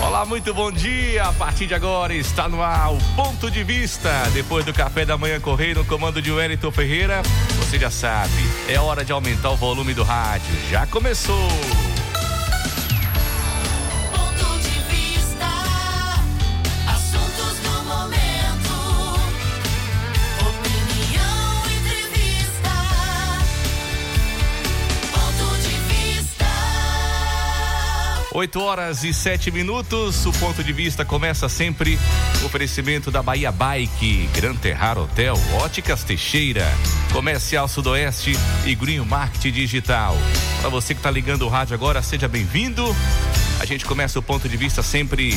Olá, muito bom dia. A partir de agora está no ar o Ponto de Vista. Depois do café da manhã correr no comando de Wellington Ferreira, você já sabe, é hora de aumentar o volume do rádio. Já começou. 8 horas e 7 minutos. O ponto de vista começa sempre. Oferecimento da Bahia Bike, Gran Terrar Hotel, Óticas Teixeira, Comercial Sudoeste e Green Market Digital. Para você que está ligando o rádio agora, seja bem-vindo. A gente começa o ponto de vista sempre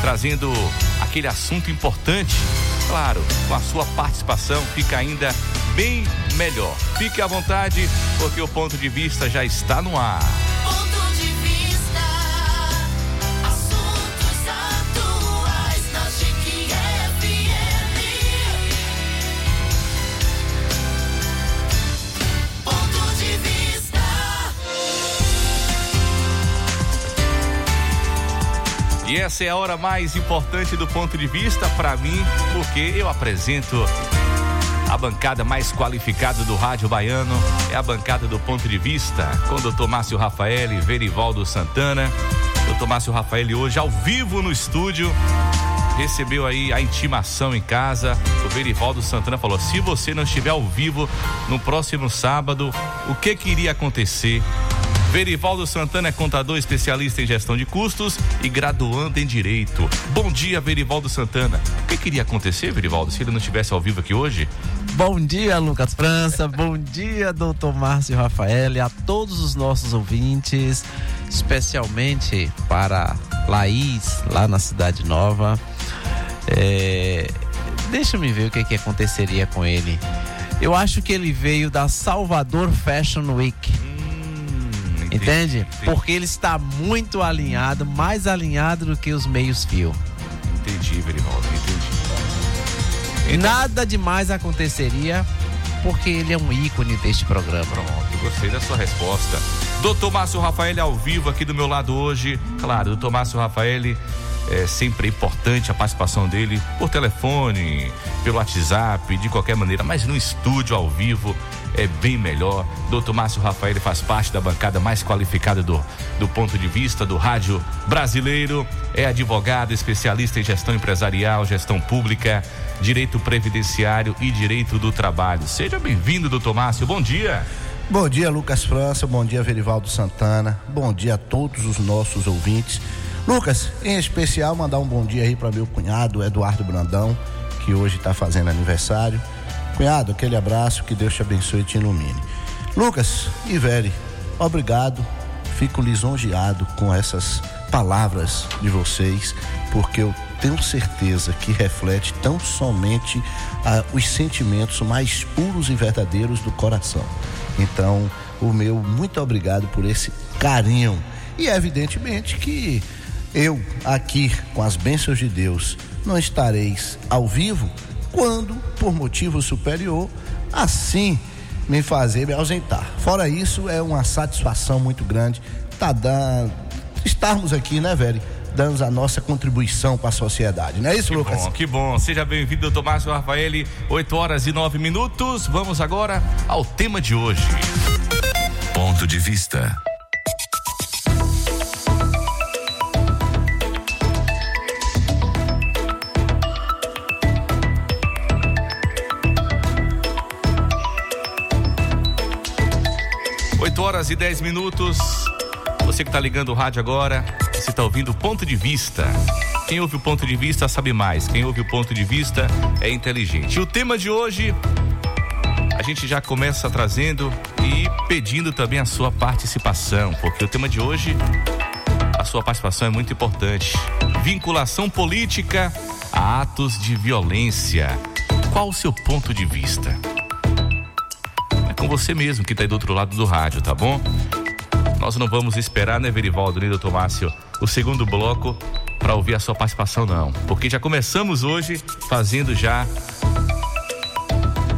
trazendo aquele assunto importante. Claro, com a sua participação fica ainda bem melhor. Fique à vontade, porque o ponto de vista já está no ar. E essa é a hora mais importante do ponto de vista para mim, porque eu apresento a bancada mais qualificada do rádio baiano, é a bancada do ponto de vista, com o doutor Márcio Rafael e Verivaldo Santana. Doutor Márcio Rafael hoje ao vivo no estúdio. Recebeu aí a intimação em casa. O Verivaldo Santana falou: se você não estiver ao vivo no próximo sábado, o que que iria acontecer? Verivaldo Santana é contador especialista em gestão de custos e graduando em direito. Bom dia, Verivaldo Santana. O que queria acontecer, Verivaldo, se ele não estivesse ao vivo aqui hoje? Bom dia, Lucas França. Bom dia, doutor Márcio Rafael, e a todos os nossos ouvintes, especialmente para Laís, lá na Cidade Nova. É, Deixa me ver o que, que aconteceria com ele. Eu acho que ele veio da Salvador Fashion Week. Entende? Porque ele está muito alinhado, mais alinhado do que os meios fio. Entendi, Verivaldo, entendi. Então- Nada demais aconteceria porque ele é um ícone deste programa. Pronto, gostei da sua resposta. Doutor Márcio Rafael ao vivo aqui do meu lado hoje. Claro, doutor Márcio Rafael, é sempre importante a participação dele por telefone, pelo WhatsApp, de qualquer maneira, mas no estúdio ao vivo é bem melhor. Doutor Márcio Rafael faz parte da bancada mais qualificada do, do ponto de vista do rádio brasileiro. É advogado, especialista em gestão empresarial, gestão pública, direito previdenciário e direito do trabalho. Seja bem-vindo, doutor Márcio. Bom dia. Bom dia, Lucas França. Bom dia, Verivaldo Santana. Bom dia a todos os nossos ouvintes. Lucas, em especial, mandar um bom dia aí para meu cunhado, Eduardo Brandão, que hoje está fazendo aniversário. Cunhado, aquele abraço, que Deus te abençoe e te ilumine. Lucas e Veri, obrigado. Fico lisonjeado com essas palavras de vocês, porque eu tenho certeza que reflete tão somente ah, os sentimentos mais puros e verdadeiros do coração. Então, o meu muito obrigado por esse carinho. E evidentemente que eu aqui, com as bênçãos de Deus, não estareis ao vivo quando, por motivo superior, assim me fazer me ausentar. Fora isso, é uma satisfação muito grande tá dando, estarmos aqui, né, velho? Dando a nossa contribuição para a sociedade. Não é isso, Que Lucas? bom, que bom. Seja bem-vindo, doutor Márcio Rafael. 8 horas e 9 minutos. Vamos agora ao tema de hoje. Ponto de vista. E 10 minutos. Você que está ligando o rádio agora, você está ouvindo o ponto de vista. Quem ouve o ponto de vista sabe mais. Quem ouve o ponto de vista é inteligente. E o tema de hoje, a gente já começa trazendo e pedindo também a sua participação, porque o tema de hoje, a sua participação é muito importante. Vinculação política a atos de violência. Qual o seu ponto de vista? É com você mesmo que está aí do outro lado do rádio, tá bom? Nós não vamos esperar, né, Verivaldo, nem doutor Márcio, o segundo bloco para ouvir a sua participação, não. Porque já começamos hoje fazendo já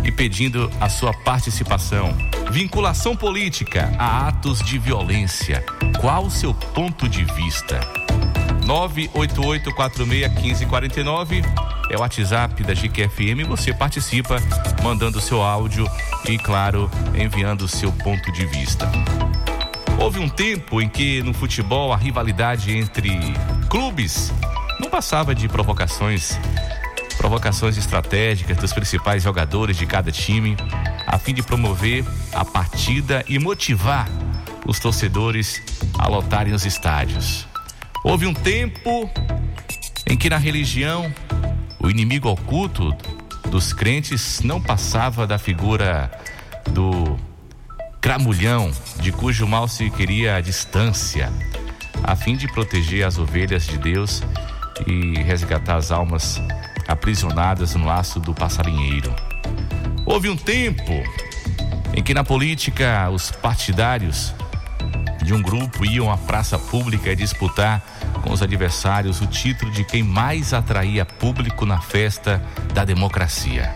e pedindo a sua participação. Vinculação política a atos de violência. Qual o seu ponto de vista? 988461549 é o WhatsApp da GQFM. Você participa mandando seu áudio e, claro, enviando o seu ponto de vista. Houve um tempo em que no futebol a rivalidade entre clubes não passava de provocações, provocações estratégicas dos principais jogadores de cada time, a fim de promover a partida e motivar os torcedores a lotarem os estádios. Houve um tempo em que na religião o inimigo oculto dos crentes não passava da figura do cramulhão, de cujo mal se queria a distância, a fim de proteger as ovelhas de Deus e resgatar as almas aprisionadas no laço do passarinheiro. Houve um tempo em que na política os partidários de um grupo iam à praça pública disputar com os adversários o título de quem mais atraía público na festa da democracia.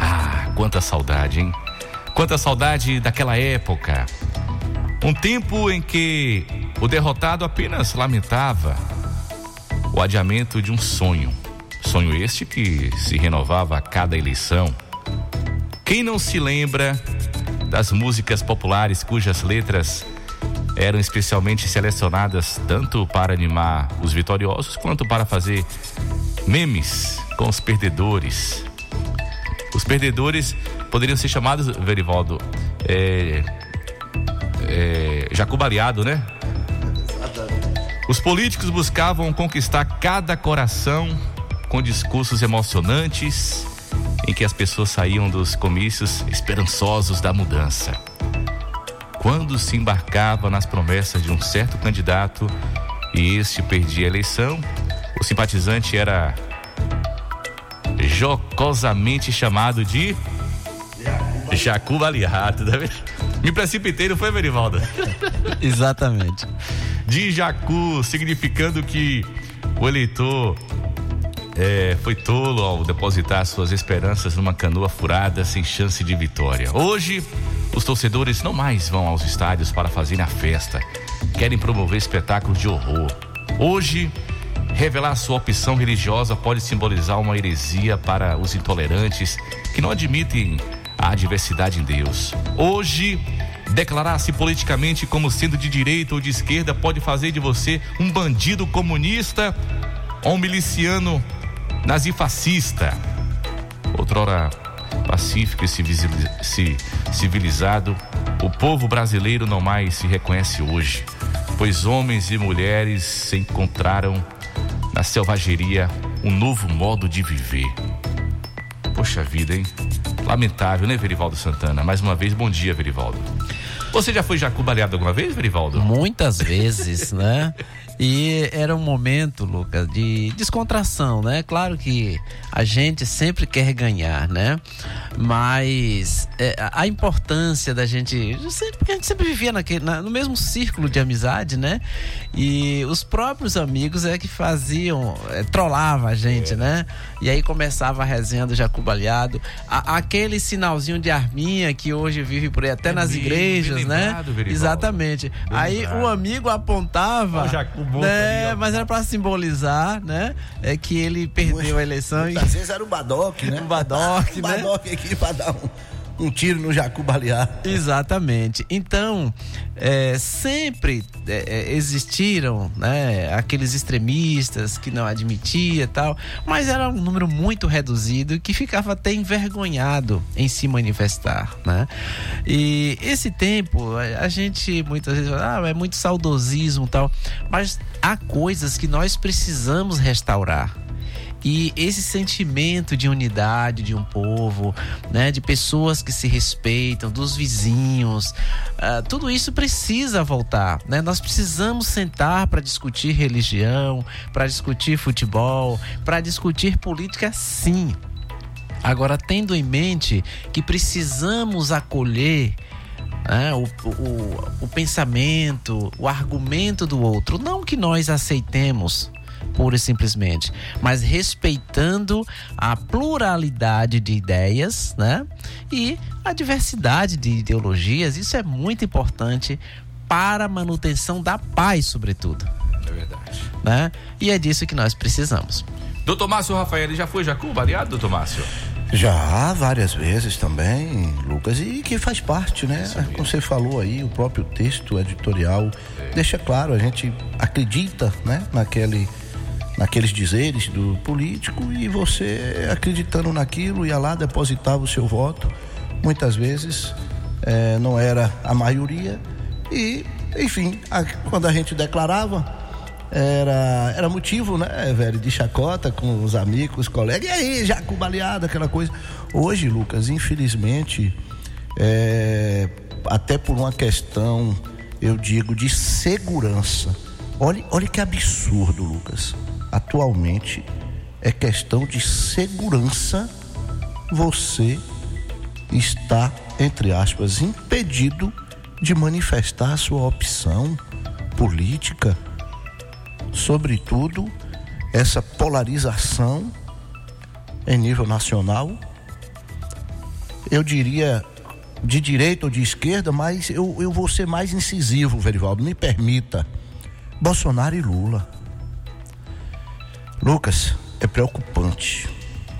Ah, quanta saudade, hein? Quanta saudade daquela época. Um tempo em que o derrotado apenas lamentava o adiamento de um sonho. Sonho este que se renovava a cada eleição. Quem não se lembra das músicas populares cujas letras eram especialmente selecionadas tanto para animar os vitoriosos quanto para fazer memes com os perdedores. Os perdedores poderiam ser chamados, Verivaldo, é, é, jacubariado, né? Os políticos buscavam conquistar cada coração com discursos emocionantes em que as pessoas saíam dos comícios esperançosos da mudança. Quando se embarcava nas promessas de um certo candidato e este perdia a eleição, o simpatizante era jocosamente chamado de Jacu Baleado. Tá vendo? Me precipitei, não foi, Verivaldo? Exatamente. de Jacu, significando que o eleitor é, foi tolo ao depositar suas esperanças numa canoa furada sem chance de vitória. Hoje, os torcedores não mais vão aos estádios para fazerem a festa, querem promover espetáculos de horror. Hoje, revelar sua opção religiosa pode simbolizar uma heresia para os intolerantes que não admitem a diversidade em Deus. Hoje, declarar-se politicamente como sendo de direita ou de esquerda pode fazer de você um bandido comunista ou um miliciano nazifascista. Outrora pacífico e civili- ci- civilizado, o povo brasileiro não mais se reconhece hoje, pois homens e mulheres encontraram na selvageria um novo modo de viver. Poxa vida, hein? Lamentável, né, Verivaldo Santana? Mais uma vez, bom dia, Verivaldo. Você já foi jacu baleado alguma vez, Verivaldo? Muitas vezes, né? E era um momento, Lucas, de descontração, né? Claro que a gente sempre quer ganhar, né? Mas é, a importância da gente. Porque a gente sempre vivia naquele, na- no mesmo círculo de amizade, né? E os próprios amigos é que faziam, é, trollava a gente, né? E aí começava a resenha do Jacu Baleado. A- aquele sinalzinho de arminha que hoje vive por aí, até É nas bem- igrejas, bem né? lembrado. Exatamente. aí lembrado. o amigo apontava, Boto né? ali, ó. mas era pra simbolizar, né? É que ele perdeu a eleição e Muitas vezes era o Badoc, né? O Badoc, o né? Badoc aqui pra dar um, um tiro no jacu baleado. Exatamente. Então, é, sempre é, é, existiram né, aqueles extremistas que não admitia tal, mas era um número muito reduzido que ficava até envergonhado em se manifestar, né? E esse tempo, a gente muitas vezes fala, ah, é muito saudosismo tal, mas há coisas que nós precisamos restaurar. E esse sentimento de unidade de um povo, né, de pessoas que se respeitam, dos vizinhos, ah, tudo isso precisa voltar, né? Nós precisamos sentar para discutir religião, para discutir futebol, para discutir política, sim. Agora, tendo em mente que precisamos acolher né, o, o, o pensamento, o argumento do outro, não que nós aceitemos pura e simplesmente, mas respeitando a pluralidade de ideias, né? E a diversidade de ideologias, isso é muito importante para a manutenção da paz, sobretudo, É verdade. né? E é disso que nós precisamos. Doutor Márcio Rafael, já foi Jacu baleado, doutor Márcio? Já várias vezes também, Lucas, e que faz parte, né? Como você falou aí, o próprio texto editorial deixa claro, a gente acredita, né, naquele naqueles dizeres do político e você acreditando naquilo ia lá depositava o seu voto. Muitas vezes eh, não era a maioria e, enfim, a- quando a gente declarava era, era motivo, né, velho, de chacota com os amigos, os colegas. E aí, já com baleada, aquela coisa. Hoje, Lucas, infelizmente, é, até por uma questão, eu digo, de segurança. Olha, olha que absurdo, Lucas. Atualmente é questão de segurança você está, entre aspas, impedido de manifestar a sua opção política sobretudo essa polarização em nível nacional. Eu diria de direita ou de esquerda, mas eu, eu vou ser mais incisivo, Verivaldo, me permita. Bolsonaro e Lula. Lucas, é preocupante.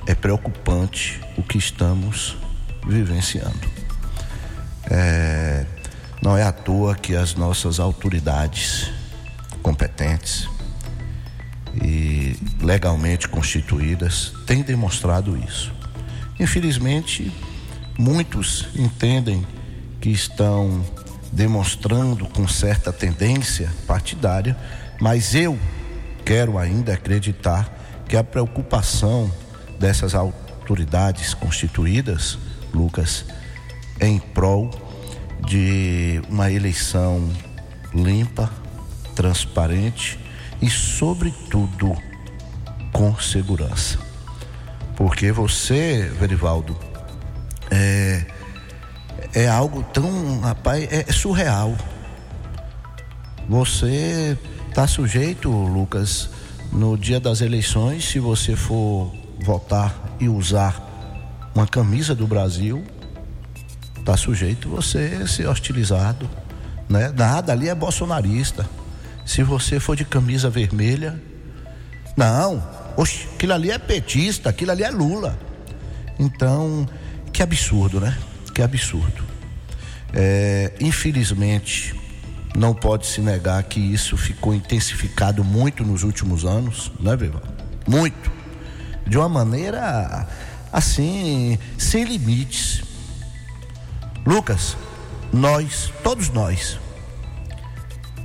É preocupante o que estamos vivenciando. É, não é à toa que as nossas autoridades competentes e legalmente constituídas têm demonstrado isso. Infelizmente, muitos entendem que estão demonstrando com certa tendência partidária, mas eu quero ainda acreditar que a preocupação dessas autoridades constituídas, Lucas, é em prol de uma eleição limpa, transparente e, sobretudo, com segurança. Porque você, Verivaldo, é, é algo tão, rapaz, é, é surreal. Você está sujeito, Lucas, no dia das eleições, se você for votar e usar uma camisa do Brasil, está sujeito você ser hostilizado, né? Nada ali é bolsonarista. Se você for de camisa vermelha, não, oxe, aquilo ali é petista, aquilo ali é Lula. Então, que absurdo, né? Que absurdo. É, infelizmente, não pode se negar que isso ficou intensificado muito nos últimos anos, né, Viva? Muito. De uma maneira, assim, sem limites. Lucas, nós, todos nós,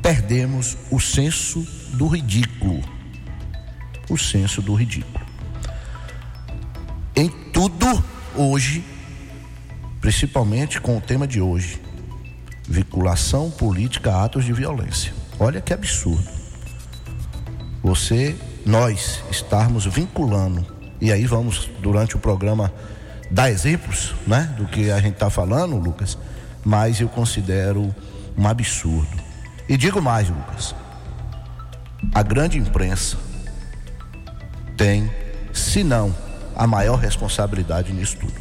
perdemos o senso do ridículo. O senso do ridículo. Em tudo hoje, principalmente com o tema de hoje, vinculação política a atos de violência. Olha que absurdo. Você, nós, estarmos vinculando, e aí vamos, durante o programa, dar exemplos, né, do que a gente está falando, Lucas, mas eu considero um absurdo. E digo mais, Lucas, a grande imprensa tem, se não, a maior responsabilidade nisso tudo.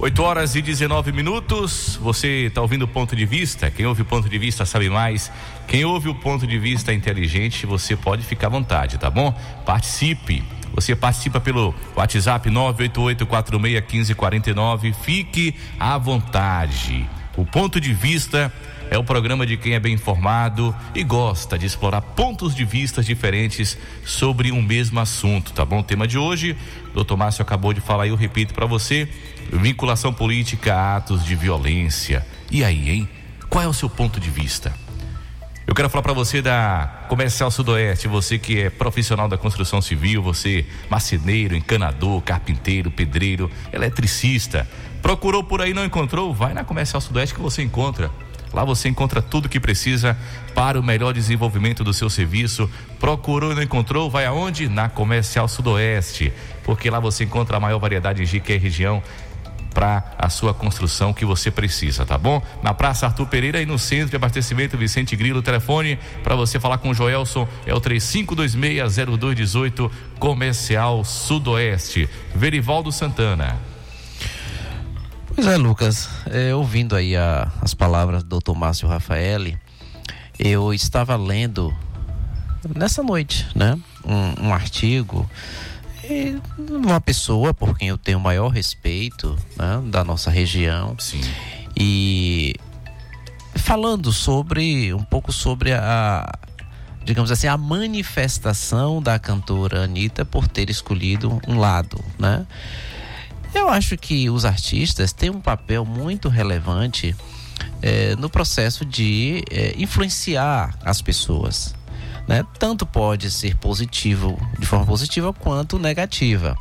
8 horas e 19 minutos. Você está ouvindo o ponto de vista? Quem ouve o ponto de vista sabe mais. Quem ouve o ponto de vista inteligente, você pode ficar à vontade, tá bom? Participe. Você participa pelo WhatsApp 988461549. Fique à vontade. O ponto de vista é o programa de quem é bem informado e gosta de explorar pontos de vistas diferentes sobre um mesmo assunto, tá bom? O tema de hoje, doutor Márcio acabou de falar e eu repito para você: vinculação política a atos de violência. E aí, hein? Qual é o seu ponto de vista? Eu quero falar para você da Comercial Sudoeste, você que é profissional da construção civil, você marceneiro, encanador, carpinteiro, pedreiro, eletricista. Procurou por aí não encontrou? Vai na Comercial Sudoeste que você encontra. Lá você encontra tudo que precisa para o melhor desenvolvimento do seu serviço. Procurou e não encontrou? Vai aonde? Na Comercial Sudoeste, porque lá você encontra a maior variedade de que região para a sua construção que você precisa, tá bom? Na Praça Arthur Pereira e no Centro de Abastecimento Vicente Grilo, o telefone para você falar com o Joelson é o 35260218, Comercial Sudoeste. Verivaldo Santana. Pois é, Lucas, é, ouvindo aí a- as palavras do Dr. Márcio Rafaeli, eu estava lendo nessa noite, né? Um, um artigo uma pessoa por quem eu tenho o maior respeito, né? Da nossa região Sim. e falando sobre um pouco sobre a digamos assim a manifestação da cantora Anitta por ter escolhido um lado, né? Eu acho que os artistas têm um papel muito relevante eh, no processo de eh, influenciar as pessoas. Né? Tanto pode ser positivo, de forma positiva, quanto negativa.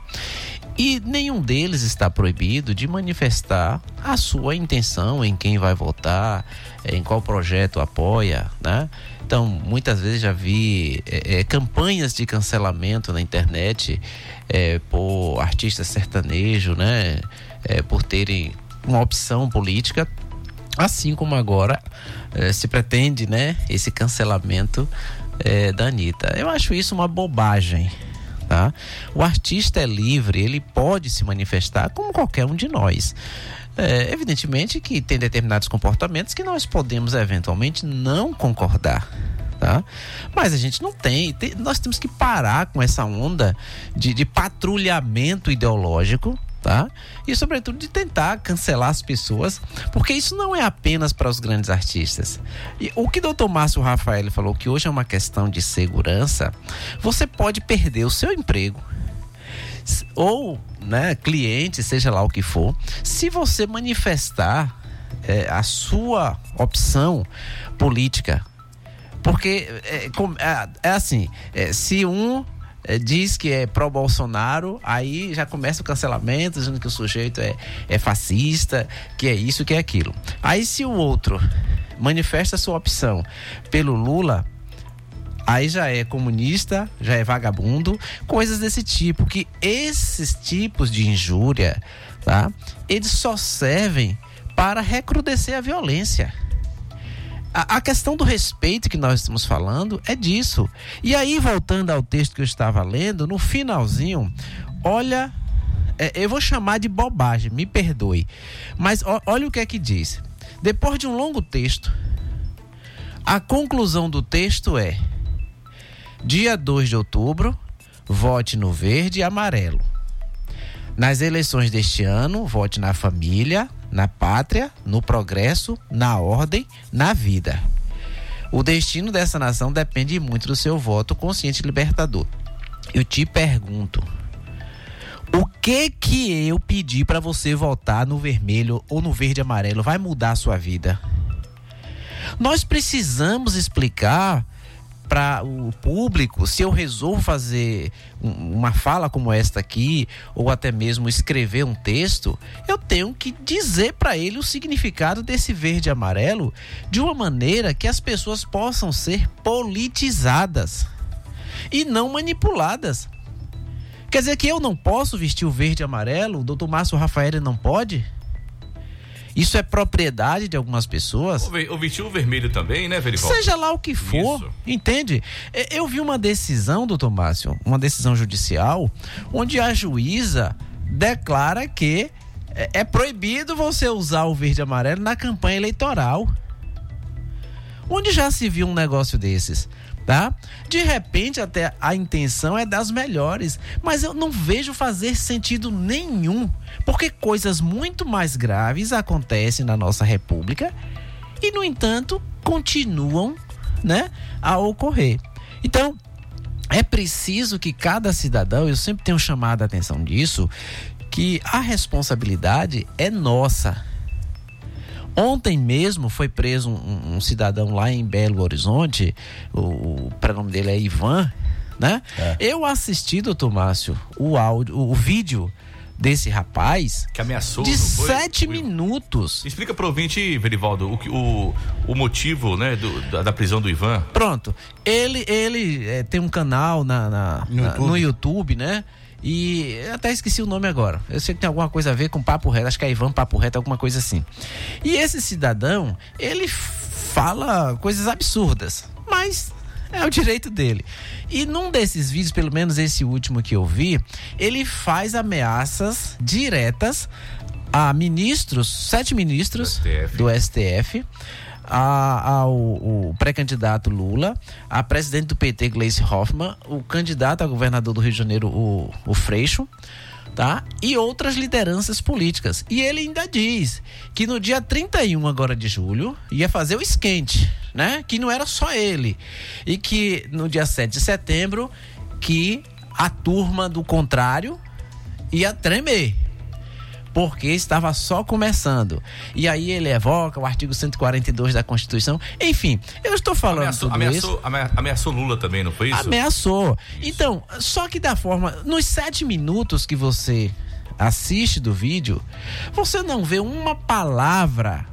E nenhum deles está proibido de manifestar a sua intenção em quem vai votar, em qual projeto apoia, né? Então, muitas vezes já vi eh, campanhas de cancelamento na internet eh, por artistas sertanejos, né? Eh, por terem uma opção política Assim como agora se pretende, né, esse cancelamento eh, da Anitta. Eu acho isso uma bobagem. Tá? O artista é livre, ele pode se manifestar como qualquer um de nós. É, evidentemente que tem determinados comportamentos que nós podemos eventualmente não concordar. Tá? Mas a gente não tem, tem- nós temos que parar com essa onda de, de patrulhamento ideológico tá? E sobretudo de tentar cancelar as pessoas, porque isso não é apenas para os grandes artistas. E o que o Dr. Márcio Rafael falou que hoje é uma questão de segurança, você pode perder o seu emprego ou, né, cliente, seja lá o que for, se você manifestar eh, a sua opção política porque é, é- é assim, é, se um é, diz que é pró-Bolsonaro, aí já começa o cancelamento, dizendo que o sujeito é, é fascista, que é isso, que é aquilo. Aí se o outro manifesta sua opção pelo Lula, aí já é comunista, já é vagabundo, coisas desse tipo, que esses tipos de injúria, tá? Eles só servem para recrudescer a violência. A, a questão do respeito que nós estamos falando é disso. E aí, voltando ao texto que eu estava lendo, no finalzinho, olha, é, eu vou chamar de bobagem, me perdoe. Mas olha o que é que diz. Depois de um longo texto, a conclusão do texto é: dia 2 de outubro, vote no verde e amarelo. Nas eleições deste ano, vote na família, na pátria, no progresso, na ordem, na vida. O destino dessa nação depende muito do seu voto consciente libertador. Eu te pergunto, o que que eu pedi para você votar no vermelho ou no verde amarelo vai mudar a sua vida? Nós precisamos explicar para o público, se eu resolvo fazer um- uma fala como esta aqui, ou até mesmo escrever um texto, eu tenho que dizer para ele o significado desse verde e amarelo de uma maneira que as pessoas possam ser politizadas e não manipuladas. Quer dizer que eu não posso vestir o verde e amarelo, o doutor Márcio Rafael não pode? Isso é propriedade de algumas pessoas? O, ve- o vestiu vermelho também, né, Verivaldo? Seja lá o que for, Isso. entende? É, Eu vi uma decisão, doutor Márcio, uma decisão judicial, onde a juíza declara que é, é proibido você usar o verde e amarelo na campanha eleitoral. Onde já se viu um negócio desses? Tá? De repente, até a intenção é das melhores, mas eu não vejo fazer sentido nenhum, porque coisas muito mais graves acontecem na nossa república e, no entanto, continuam né, a ocorrer. Então, é preciso que cada cidadão, eu sempre tenho chamado a atenção disso, que a responsabilidade é nossa. Ontem mesmo foi preso um, um cidadão lá em Belo Horizonte, o, o prenome dele é Ivan, né? Eu assisti, doutor Márcio, o áudio, o vídeo desse rapaz Que ameaçou. de foi? sete Will? minutos. Explica pro ouvinte, Verivaldo, o, o, o motivo né, do- da, da prisão do Ivan. Pronto. Ele, ele é, tem um canal na, na- No na- YouTube. no YouTube, né? E eu até esqueci o nome agora. Eu sei que tem alguma coisa a ver com Papo Reto. Acho que é Ivan Papo Reto, alguma coisa assim. E esse cidadão, ele fala coisas absurdas. Mas é o direito dele. E num desses vídeos, pelo menos esse último que eu vi, ele faz ameaças diretas a ministros, sete ministros STF. do STF, a- ao o pré-candidato Lula, a presidente do PT, Gleice Hoffmann, o candidato a governador do Rio de Janeiro, o, o Freixo, tá? E outras lideranças políticas. E ele ainda diz que no dia 31 agora de julho ia fazer o esquente, né? Que não era só ele. E que no dia 7 de setembro que a turma do contrário ia tremer porque estava só começando. E aí ele evoca o artigo 142 da Constituição. Enfim, eu estou falando Ameaçou, tudo isso. ameaçou, amea- ameaçou Lula também, não foi isso? Ameaçou. Então, só que da forma. Nos sete minutos que você assiste do vídeo, você não vê uma palavra.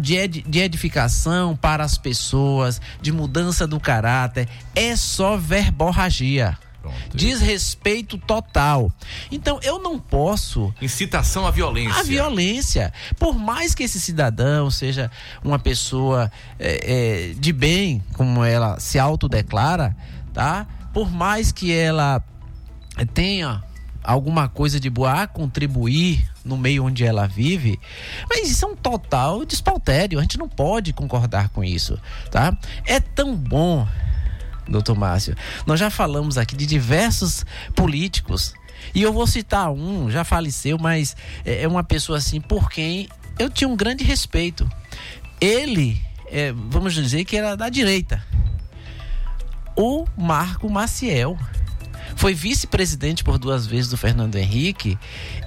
De, ed- de edificação para as pessoas, de mudança do caráter, é só verborragia. Pronto. Desrespeito total. Então eu não posso Incitação à violência. a violência. Por mais que esse cidadão seja uma pessoa é, é, de bem, como ela se autodeclara, tá? Por mais que ela tenha alguma coisa de boa a contribuir no meio onde ela vive, mas isso é um total despautério. A gente não pode concordar com isso, tá? É tão bom doutor Márcio. Nós já falamos aqui de diversos políticos. E eu vou citar um, já faleceu, mas é é uma pessoa assim por quem eu tinha um grande respeito. Ele, é, vamos dizer que era da direita. O Marco Maciel. Foi vice-presidente por duas vezes do Fernando Henrique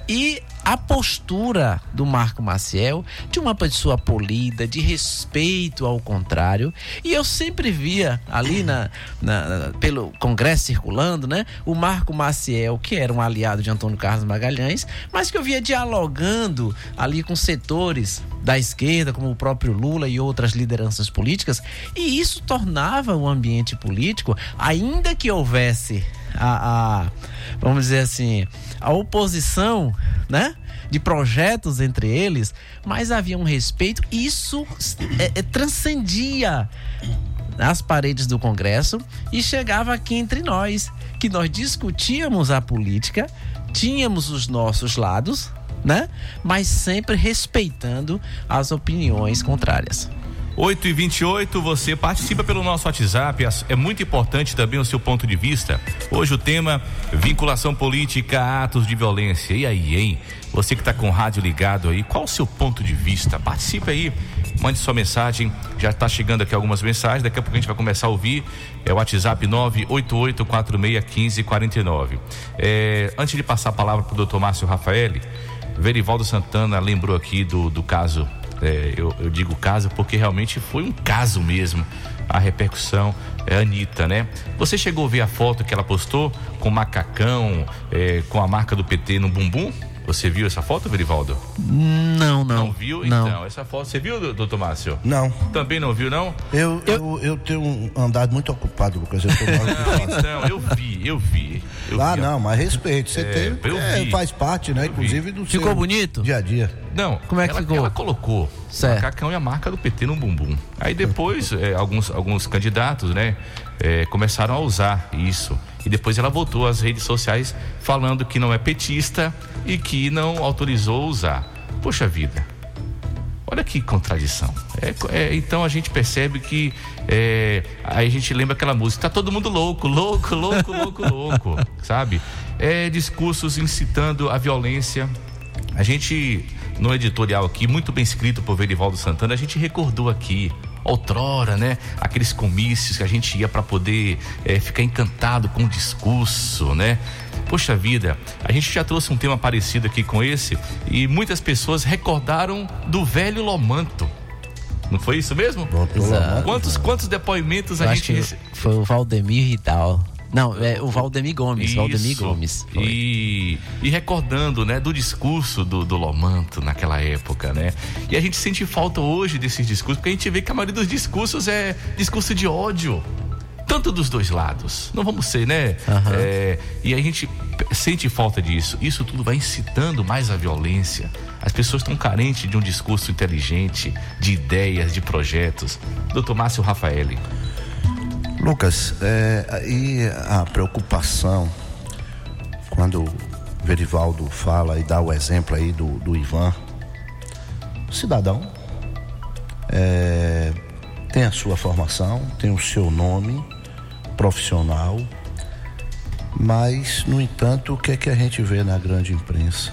e a postura do Marco Maciel de uma pessoa polida, de respeito ao contrário. E eu sempre via ali na, na- pelo Congresso circulando, né? O Marco Maciel, que era um aliado de Antônio Carlos Magalhães, mas que eu via dialogando ali com setores da esquerda, como o próprio Lula e outras lideranças políticas, e isso tornava o ambiente político, ainda que houvesse a, a- vamos dizer assim, a oposição, né? De projetos entre eles, mas havia um respeito, e isso é, é, transcendia as paredes do Congresso e chegava aqui entre nós, que nós discutíamos a política, tínhamos os nossos lados, né? Mas sempre respeitando as opiniões contrárias. 8 e 28 você participa pelo nosso WhatsApp. É muito importante também o seu ponto de vista. Hoje o tema: vinculação política atos de violência. E aí, hein? Você que está com o rádio ligado aí, qual o seu ponto de vista? Participe aí, mande sua mensagem. Já está chegando aqui algumas mensagens. Daqui a pouco a gente vai começar a ouvir. É o WhatsApp 988461549. É, antes de passar a palavra para o doutor Márcio Rafael, Verivaldo Santana lembrou aqui do, do caso é, eu, eu digo caso porque realmente foi um caso mesmo. A repercussão é Anitta, né? Você chegou a ver a foto que ela postou com macacão, é, com a marca do PT no bumbum? Você viu essa foto, Verivaldo? Não, não. Não viu? Não. Então, essa foto. Você viu, doutor Márcio? Não. Também não viu, não? Eu, eu, eu tenho andado muito ocupado, Lucas. Eu tô ocupado. Então, eu vi, eu vi. Eu Ah, vi. não, mas respeito. Você É, tem. eu é, vi. faz parte, né? Eu vi. Inclusive do Ficou seu bonito? dia a dia. Não, Como é que ela, ficou? ela colocou Certo. o macacão e a marca do PT no bumbum. Aí depois, é, alguns, alguns candidatos, né, é, começaram a usar isso. E depois ela voltou às redes sociais falando que não é petista e que não autorizou usar. Poxa vida. Olha que contradição. É, é, então a gente percebe que. é, aí a gente lembra aquela música: tá todo mundo louco, louco, louco, louco, louco, sabe? É, discursos incitando a violência. A gente, no editorial aqui, muito bem escrito por Verivaldo Santana, a gente recordou aqui. Outrora, né? Aqueles comícios que a gente ia para poder é, ficar encantado com o discurso, né? Poxa vida, a gente já trouxe um tema parecido aqui com esse e muitas pessoas recordaram do velho Lomanto. Não foi isso mesmo? Exato. Quantos, quantos depoimentos Eu a gente foi o Valdemir Ridal. Não, é o Valdemir Gomes. Valdemir Isso. Gomes. Foi. E, e recordando, né, do discurso do, do Lomanto naquela época, né? E a gente sente falta hoje desses discursos, porque a gente vê que a maioria dos discursos é discurso de ódio. Tanto dos dois lados. Não vamos ser, né? Aham. É, e a gente sente falta disso. Isso tudo vai incitando mais a violência. As pessoas estão carentes de um discurso inteligente, de ideias, de projetos. Doutor Márcio Rafaeli. Lucas, é, aí a preocupação, quando o Verivaldo fala e dá o exemplo aí do, do Ivan, cidadão, é, tem a sua formação, tem o seu nome profissional, mas, no entanto, o que é que a gente vê na grande imprensa?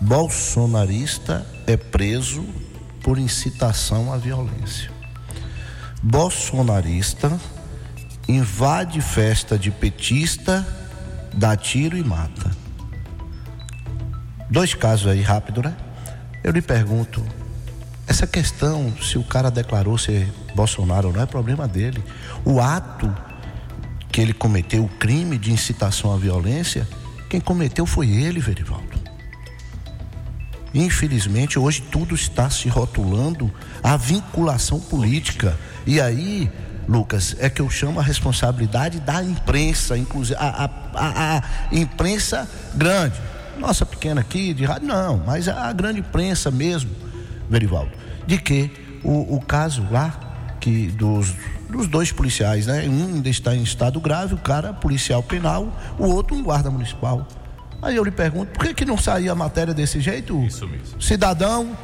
Bolsonarista é preso por incitação à violência. Bolsonarista invade festa de petista, dá tiro e mata. Dois casos aí rápido, né? Eu lhe pergunto, essa questão, se o cara declarou ser Bolsonaro, não é problema dele. O ato que ele cometeu, o crime de incitação à violência, quem cometeu foi ele, Verivaldo. Infelizmente, hoje tudo está se rotulando a vinculação política. E aí, Lucas, é que eu chamo a responsabilidade da imprensa, inclusive a, a- a- imprensa grande. Nossa pequena aqui, de rádio, não, mas a, grande imprensa mesmo, Verivaldo, de que o, o caso lá que dos, dos dois policiais, né? Um ainda está em estado grave, o cara policial penal, o outro um guarda municipal. Aí eu lhe pergunto, por que, que não saía a matéria desse jeito? Isso mesmo. Cidadão,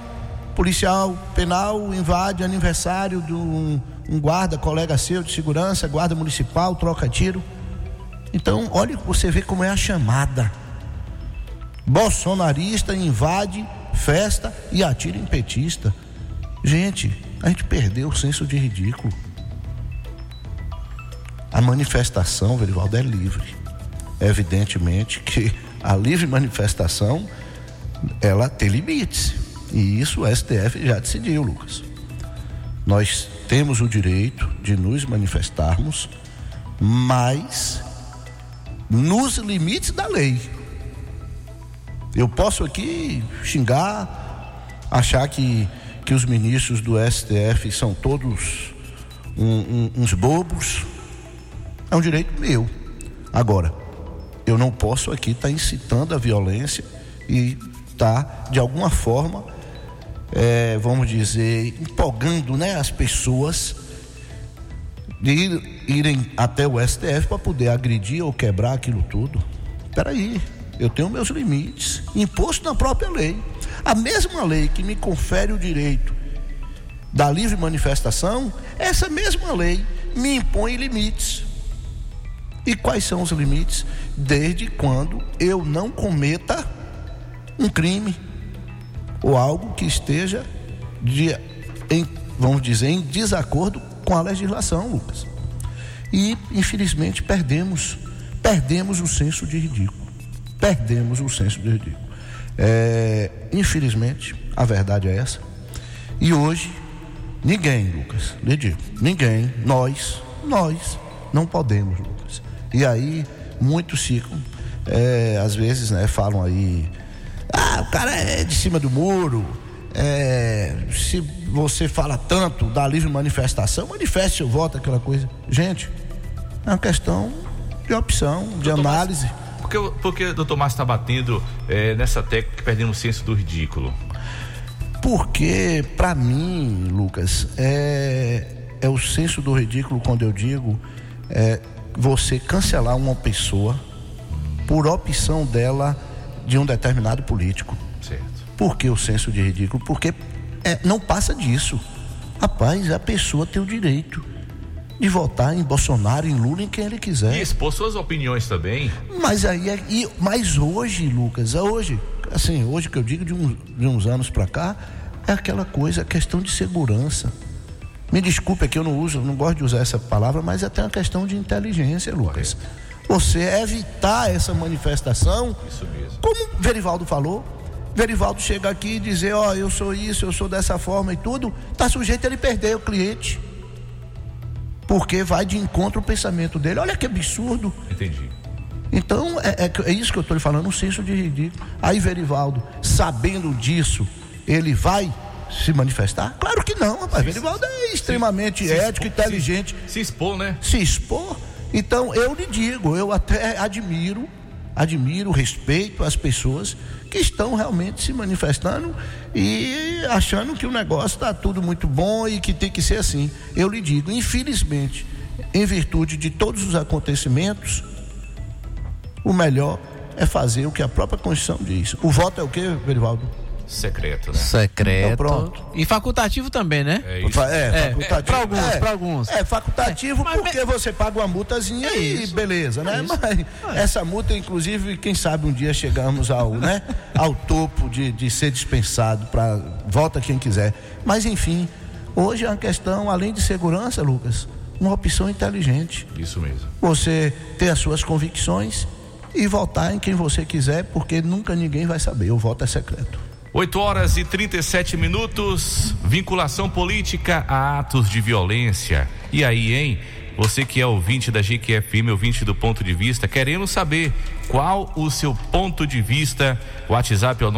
policial penal, invade aniversário de um, um guarda, colega seu de segurança, guarda municipal, troca tiro. Então, olha, você vê como é a chamada. Bolsonarista invade festa e atira em petista. Gente, a gente perdeu o senso de ridículo. A manifestação, Verivaldo, é livre. Evidentemente que a livre manifestação ela tem limites. E isso o STF já decidiu, Lucas. Nós temos o direito de nos manifestarmos, mas nos limites da lei. Eu posso aqui xingar, achar que, que os ministros do STF são todos um- um- uns bobos. É um direito meu. Agora, eu não posso aqui estar incitando a violência e estar, de alguma forma, é, vamos dizer, empolgando né, as pessoas de ir- irem até o STF para poder agredir ou quebrar aquilo tudo. Peraí, eu tenho meus limites, imposto na própria lei. A mesma lei que me confere o direito da livre manifestação, essa mesma lei me impõe limites. E quais são os limites? Desde quando eu não cometa um crime ou algo que esteja de, em, vamos dizer, em desacordo com a legislação, Lucas. E infelizmente perdemos, perdemos o senso de ridículo. Perdemos o senso de ridículo. É, infelizmente, a verdade é essa. E hoje, ninguém, Lucas, lhe digo, ninguém, nós, nós não podemos, Lucas. E aí, muitos ficam, é, às vezes, né, falam aí, ah, o cara é de cima do muro, é, se você fala tanto da livre manifestação, manifeste seu voto, aquela coisa. Gente, é uma questão de opção, de Doutor análise. Por que, por que o doutor Márcio está batendo eh, nessa técnica que perdemos o senso do ridículo? Porque, para mim, Lucas, é, é o senso do ridículo quando eu digo é você cancelar uma pessoa por opção dela de um determinado político. Certo. Por que o senso de ridículo? Porque é, não passa disso. Rapaz, a pessoa tem o direito de votar em Bolsonaro, em Lula, em quem ele quiser. E expor suas opiniões também. Mas aí, é- e, mas hoje, Lucas, é hoje, assim, hoje que eu digo de, uns- de uns anos pra cá, é aquela coisa, a questão de segurança. Me desculpe que eu não uso, não gosto de usar essa palavra, mas é até uma questão de inteligência, Lucas. Você evitar essa manifestação, Isso mesmo. como Verivaldo falou, Verivaldo chega aqui e dizer, ó, eu sou isso, eu sou dessa forma e tudo, tá sujeito a ele perder o cliente. porque vai de encontro ao pensamento dele. Olha que absurdo. Entendi. Então, é, é- é isso que eu estou lhe falando, um senso de ridículo. Aí, Verivaldo, sabendo disso, ele vai se manifestar? Claro que não, rapaz. Verivaldo é extremamente Se ético, expor- inteligente, Se, se expor, né? se expor. Então, eu lhe digo, eu até admiro, admiro, respeito as pessoas que estão realmente se manifestando e achando que o negócio está tudo muito bom e que tem que ser assim. Eu lhe digo, infelizmente, em virtude de todos os acontecimentos, o melhor é fazer o que a própria Constituição diz. O voto é o quê, Verivaldo? Secreto, né? Secreto. Então, pronto. E facultativo também, né? É isso. Fa- É, facultativo. pra alguns, é, pra alguns. É facultativo Mas porque você paga uma multazinha É e isso. beleza, né? Mas essa multa, inclusive, quem sabe um dia chegamos ao, né, ao topo de, de ser dispensado para volta quem quiser. Mas enfim, hoje é uma questão, além de segurança, Lucas, uma opção inteligente. Isso mesmo. Você ter as suas convicções e votar em quem você quiser, porque nunca ninguém vai saber. O voto é secreto. 8 horas e 37 minutos. Vinculação política a atos de violência. E aí, hein? Você que é ouvinte da GQFM, ouvinte do ponto de vista, queremos saber qual o seu ponto de vista. O WhatsApp é o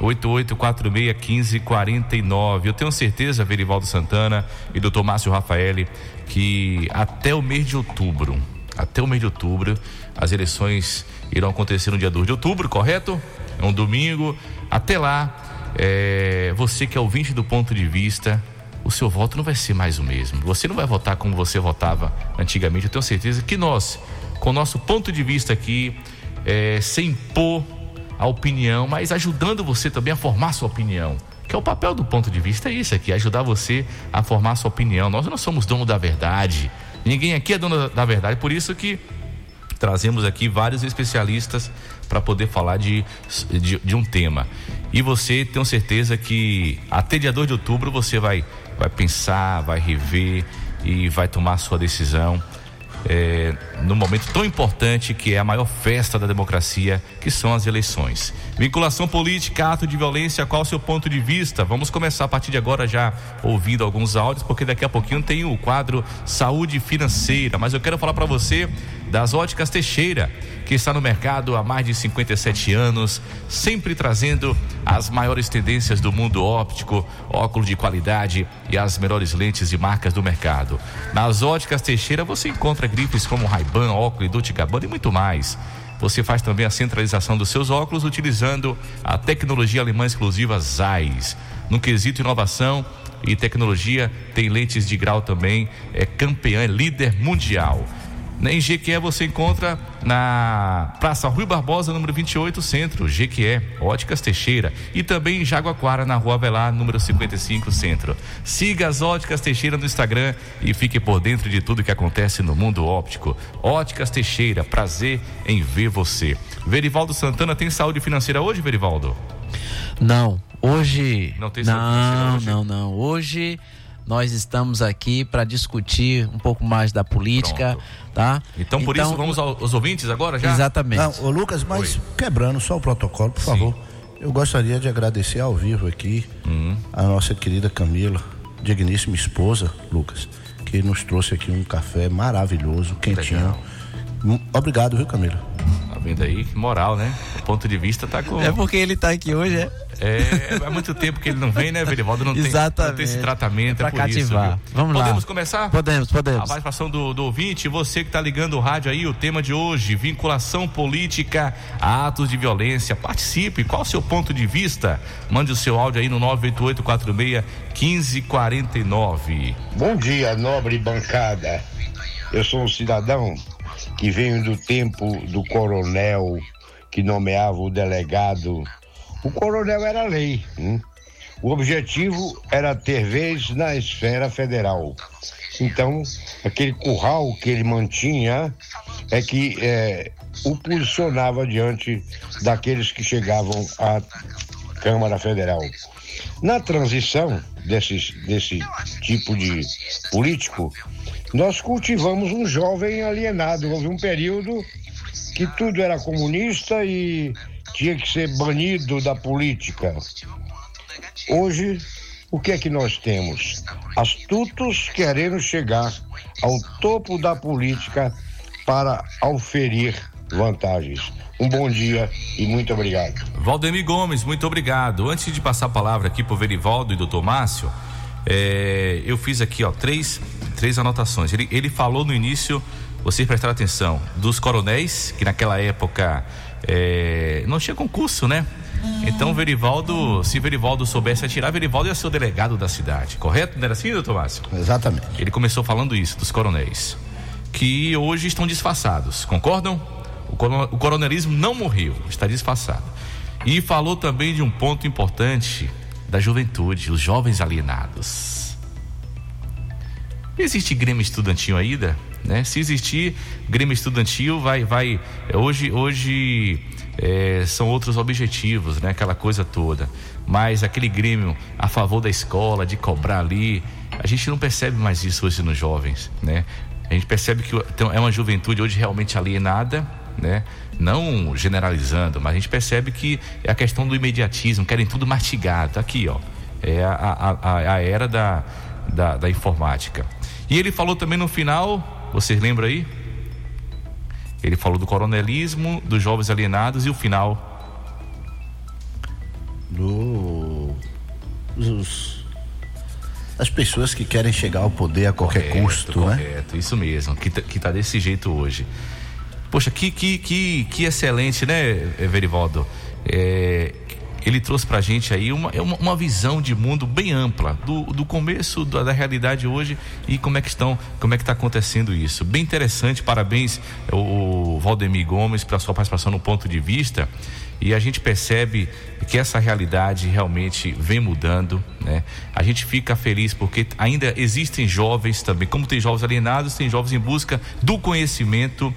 988461549. Eu tenho certeza, Verivaldo Santana e doutor Márcio Rafael, que até o mês de outubro, até o mês de outubro, as eleições irão acontecer no dia 2 de outubro, correto? É um domingo. Até lá, é, você que é ouvinte do ponto de vista, o seu voto não vai ser mais o mesmo. Você não vai votar como você votava antigamente. Eu tenho certeza que nós, com o nosso ponto de vista aqui, é, sem impor a opinião, mas ajudando você também a formar sua opinião. Que é o papel do ponto de vista, é isso aqui, ajudar você a formar sua opinião. Nós não somos dono da verdade. Ninguém aqui é dono da verdade. Por isso que trazemos aqui vários especialistas para poder falar de, de, de um tema. E você tenho certeza que até dia 2 de outubro você vai, vai pensar, vai rever e vai tomar a sua decisão é, no momento tão importante que é a maior festa da democracia, que são as eleições. Vinculação política, ato de violência, qual o seu ponto de vista? Vamos começar a partir de agora já ouvindo alguns áudios, porque daqui a pouquinho tem o quadro Saúde Financeira. Mas eu quero falar para você das óticas Teixeira, que está no mercado há mais de 57 anos, sempre trazendo as maiores tendências do mundo óptico, óculos de qualidade e as melhores lentes e marcas do mercado. Nas óticas Teixeira você encontra grifes como Ray-Ban, óculos, Dolce Gabbana e muito mais. Você faz também a centralização dos seus óculos utilizando a tecnologia alemã exclusiva Zeiss. No quesito inovação e tecnologia, tem lentes de grau também, é campeã, é líder mundial. Em Jequié você encontra na Praça Rui Barbosa, número 28, Centro, Jequié, Óticas Teixeira. E também em Jaguaquara, na Rua Avelar, número 55, Centro. Siga as Óticas Teixeira no Instagram e fique por dentro de tudo que acontece no mundo óptico. Óticas Teixeira, prazer em ver você. Verivaldo Santana tem saúde financeira hoje, Verivaldo? Não, hoje. Não tem não, saúde financeira não, não. Hoje nós estamos aqui para discutir um pouco mais da política, Pronto. tá? Então, por isso, vamos ao- aos ouvintes agora já? Exatamente. Não, ô Lucas, mas Oi. quebrando só o protocolo, por Sim. favor. Eu gostaria de agradecer ao vivo aqui Uhum. a nossa querida Camila, digníssima esposa, Lucas, que nos trouxe aqui um café maravilhoso, quentinho. Legal. Obrigado, viu, Camila? Tá vendo aí? Que moral, né? O ponto de vista tá com. É porque ele tá aqui hoje, é? É, há muito tempo que ele não vem, né, Verivaldo? Não tem, não tem esse tratamento, É é por isso. cativar. viu? Vamos lá. Podemos começar? Podemos, A podemos. participação do, do ouvinte, você que está ligando o rádio aí, o tema de hoje, vinculação política a atos de violência. Participe, qual o seu ponto de vista? Mande o seu áudio aí no 988461549. Bom dia, nobre bancada. Eu sou um cidadão que venho do tempo do coronel que nomeava o delegado. O coronel era lei. hein? O objetivo era ter vez na esfera federal. Então, aquele curral que ele mantinha é que eh, o posicionava diante daqueles que chegavam à Câmara Federal. Na transição desses, desse tipo de político, nós cultivamos um jovem alienado. Houve um período que tudo era comunista e tinha que ser banido da política. Hoje, o que é que nós temos? Astutos querendo chegar ao topo da política para auferir vantagens. Um bom dia e muito obrigado. Valdemir Gomes, muito obrigado. Antes de passar a palavra aqui pro Verivaldo e doutor Márcio, é, eu fiz aqui, ó, três, três anotações. Ele, ele falou no início, vocês prestaram atenção, dos coronéis, que naquela época é, não tinha concurso, né? Então, Verivaldo, se Verivaldo soubesse atirar, Verivaldo ia ser o delegado da cidade, correto? Não era assim, doutor Márcio? Exatamente. Ele começou falando isso, dos coronéis, que hoje estão disfarçados, concordam? O, o coronelismo não morreu, está disfarçado. E falou também de um ponto importante da juventude, os jovens alienados. Existe Grêmio Estudantil ainda? Né? Se existir Grêmio Estudantil, vai. vai hoje hoje é, são outros objetivos, né? aquela coisa toda. Mas aquele Grêmio a favor da escola, de cobrar ali, a gente não percebe mais isso hoje nos jovens. Né? A gente percebe que é uma juventude hoje realmente alienada, né? não generalizando, mas a gente percebe que é a questão do imediatismo, querem tudo mastigado. Aqui, ó. É a, a, a, a era da, da, da informática. E ele falou também no final, vocês lembram aí? Ele falou do coronelismo, dos jovens alienados e o final. Do. Os, as pessoas que querem chegar ao poder a qualquer Correto, custo, né? correto, isso mesmo, que, tá- que tá desse jeito hoje. Poxa, que, que, que, que excelente, né, Verivaldo? É, ele trouxe pra gente aí uma, é uma, uma visão de mundo bem ampla, do, do começo da, da realidade hoje e como é que estão, como é que está acontecendo isso. Bem interessante, parabéns o, o Valdemir Gomes pela sua participação no ponto de vista. E a gente percebe que essa realidade realmente vem mudando, né? A gente fica feliz porque ainda existem jovens também, como tem jovens alienados, tem jovens em busca do conhecimento.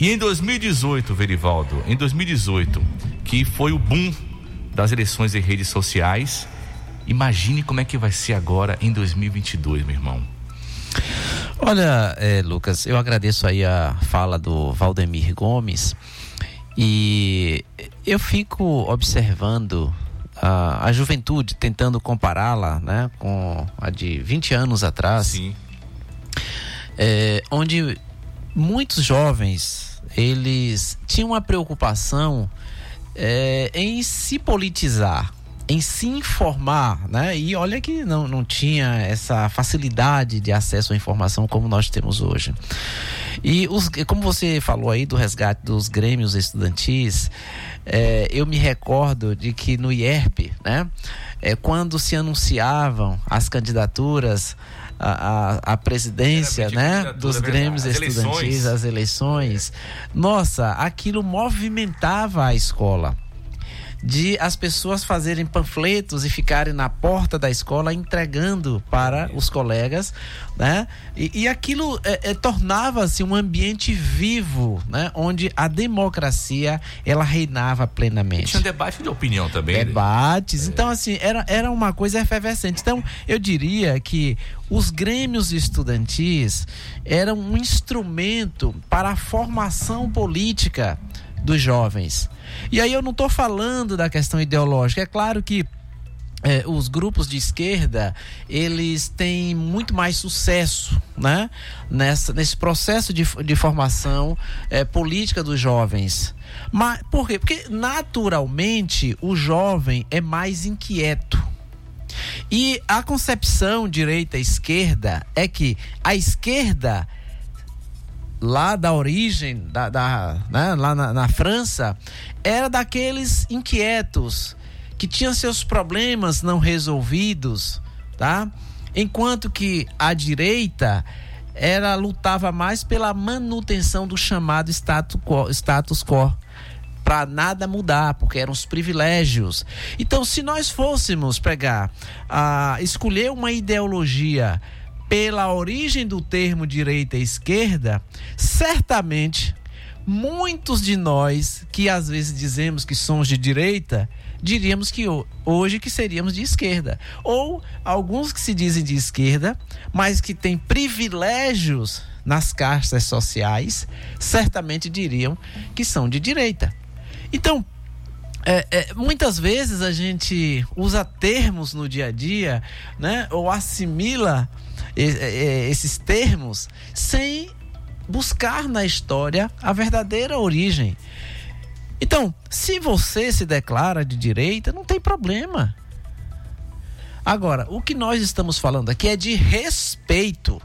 E em 2018, Verivaldo, em 2018, que foi o boom das eleições em redes sociais, imagine como é que vai ser agora em 2022, meu irmão. Olha, eh, Lucas, eu agradeço aí a fala do Valdemir Gomes e eu fico observando a, a juventude, tentando compará-la né, com a de 20 anos atrás, Sim. eh, onde muitos jovens eles tinham uma preocupação eh, em se politizar, em se informar, né? E olha que não, não tinha essa facilidade de acesso à informação como nós temos hoje. E os, como você falou aí do resgate dos grêmios estudantis, eh, eu me recordo de que no IERP, né? eh, quando se anunciavam as candidaturas à- à presidência, né? Dos é verdade. grêmios As estudantis, eleições. as eleições. Nossa, aquilo movimentava a escola de as pessoas fazerem panfletos e ficarem na porta da escola entregando para os colegas, né? E, e aquilo é, é, tornava-se um ambiente vivo, né? Onde a democracia ela reinava plenamente Tinha um debate de opinião também. né? debates. Então, assim, era, era uma coisa efervescente. Então, eu diria que os grêmios estudantis eram um instrumento para a formação política dos jovens. E aí eu não estou falando da questão ideológica. É claro que é, os grupos de esquerda eles têm muito mais sucesso né? Nessa, nesse processo de, de formação é, política dos jovens. Mas por quê? Porque naturalmente o jovem é mais inquieto. E a concepção direita-esquerda é que a esquerda lá da origem, da, da né, lá na, na França, era daqueles inquietos que tinham seus problemas não resolvidos, tá? Enquanto que a direita era lutava mais pela manutenção do chamado status quo, status quo para nada mudar, porque eram os privilégios. Então, se nós fôssemos pegar, a escolher uma ideologia pela origem do termo direita e esquerda, certamente muitos de nós que às vezes dizemos que somos de direita, diríamos que hoje que seríamos de esquerda. Ou alguns que se dizem de esquerda, mas que têm privilégios nas castas sociais, certamente diriam que são de direita. Então, é, é, muitas vezes a gente usa termos no dia a dia, né? Ou assimila esses termos sem buscar na história a verdadeira origem. Então, se você se declara de direita, não tem problema. Agora, o que nós estamos falando aqui é de respeito.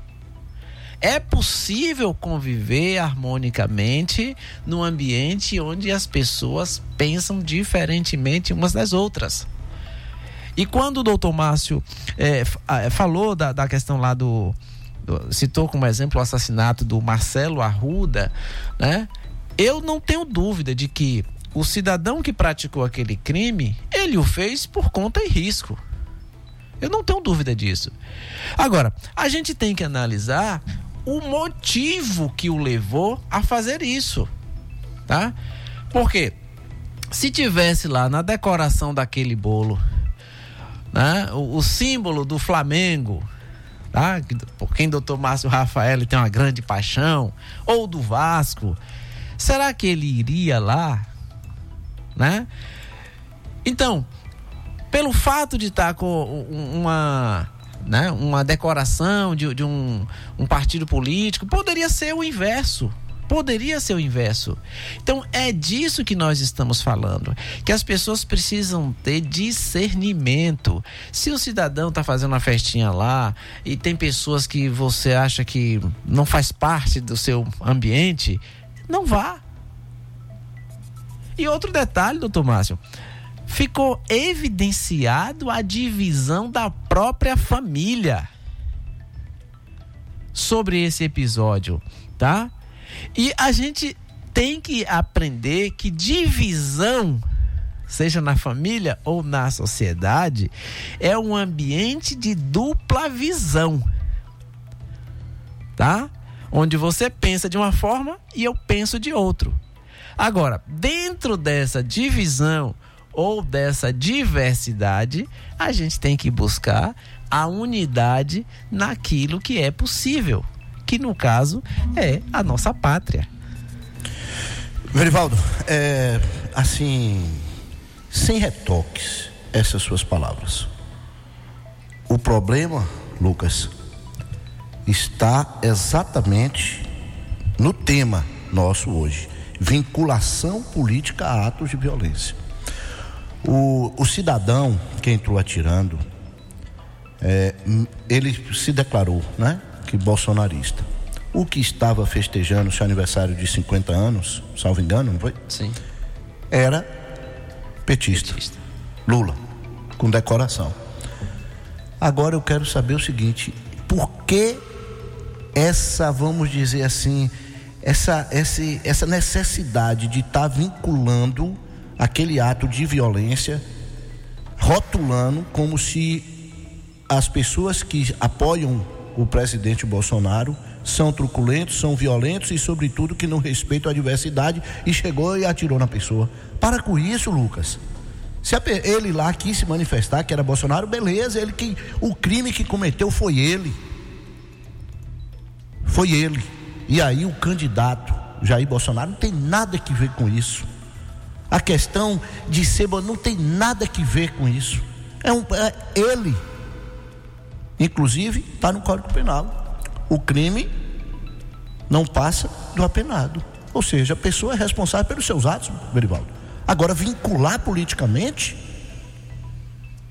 É possível conviver harmonicamente num ambiente onde as pessoas pensam diferentemente umas das outras. E quando o doutor Márcio f- ah, falou da, da questão lá do, do- citou como exemplo o assassinato do Marcelo Arruda, né? Eu não tenho dúvida de que o cidadão que praticou aquele crime, ele o fez por conta e risco. Eu não tenho dúvida disso. Agora, a gente tem que analisar o motivo que o levou a fazer isso, tá? Porque se tivesse lá na decoração daquele bolo, né, o, o símbolo do Flamengo, tá? Por quem doutor Márcio Rafael tem uma grande paixão, ou do Vasco, será que ele iria lá, né? Então, pelo fato de estar com um- uma, né, uma decoração de, de um, um partido político, poderia ser o inverso. Poderia ser o inverso. Então é disso que nós estamos falando. Que as pessoas precisam ter discernimento. Se o cidadão está fazendo uma festinha lá e tem pessoas que você acha que não faz parte do seu ambiente, não vá. E outro detalhe, doutor Márcio, ficou evidenciado a divisão da própria família sobre esse episódio, tá? E a gente tem que aprender que divisão, seja na família ou na sociedade, é um ambiente de dupla visão, tá? Onde você pensa de uma forma e eu penso de outro. Agora, dentro dessa divisão ou dessa diversidade, a gente tem que buscar a unidade naquilo que é possível, que no caso é a nossa pátria. Verivaldo, é, assim, sem retoques, essas suas palavras. O problema, Lucas, está exatamente no tema nosso hoje: vinculação política a atos de violência. O, o cidadão que entrou atirando, é, ele se declarou, né, que bolsonarista. O que estava festejando seu aniversário de 50 anos, salvo engano, não foi? Sim. Era petista. Lula, com decoração. Agora eu quero saber o seguinte: por que essa, vamos dizer assim, essa, essa, essa necessidade de estar vinculando aquele ato de violência, rotulando como se as pessoas que apoiam o presidente Bolsonaro são truculentos, são violentos e, sobretudo, que não respeitam a diversidade e chegou e atirou na pessoa. Para com isso, Lucas. Se ele lá quis se manifestar que era Bolsonaro, beleza, ele que o crime que cometeu foi ele. Foi ele. E aí o candidato Jair Bolsonaro não tem nada que ver com isso. A questão de ser não tem nada que ver com isso. É, um, é ele. Inclusive, está no Código Penal. O crime não passa do apenado. Ou seja, a pessoa é responsável pelos seus atos, Verivaldo. Agora, vincular politicamente,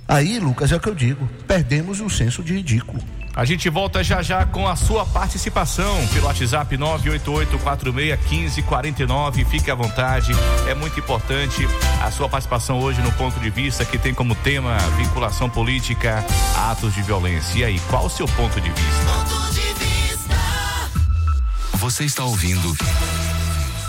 aí, Lucas, é o que eu digo: perdemos o senso de ridículo. A gente volta já já com a sua participação pelo WhatsApp 988-46-1549. Fique à vontade, é muito importante a sua participação hoje no ponto de vista que tem como tema vinculação política a atos de violência. E aí, qual o seu ponto de vista? Ponto de vista. Você está ouvindo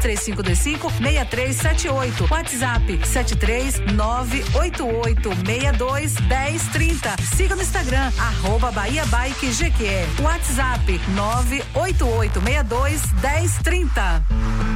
3325-6378. WhatsApp 73988621030. Siga no Instagram, arroba Bahia Bike GQE. WhatsApp 988621030.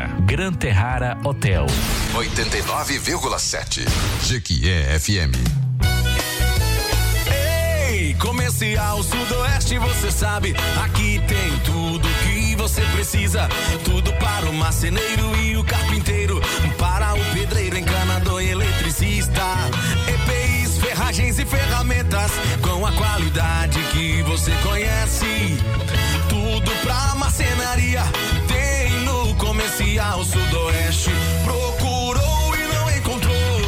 Gran Terrara Hotel. 89,7. Jequié FM. Ei, comercial Sudoeste, você sabe, aqui tem tudo que você precisa. Tudo para o marceneiro e o carpinteiro, para o pedreiro, encanador e eletricista. EPIs, ferragens e ferramentas com a qualidade que você conhece. Tudo pra marcenaria comercial Sudoeste. Procurou e não encontrou.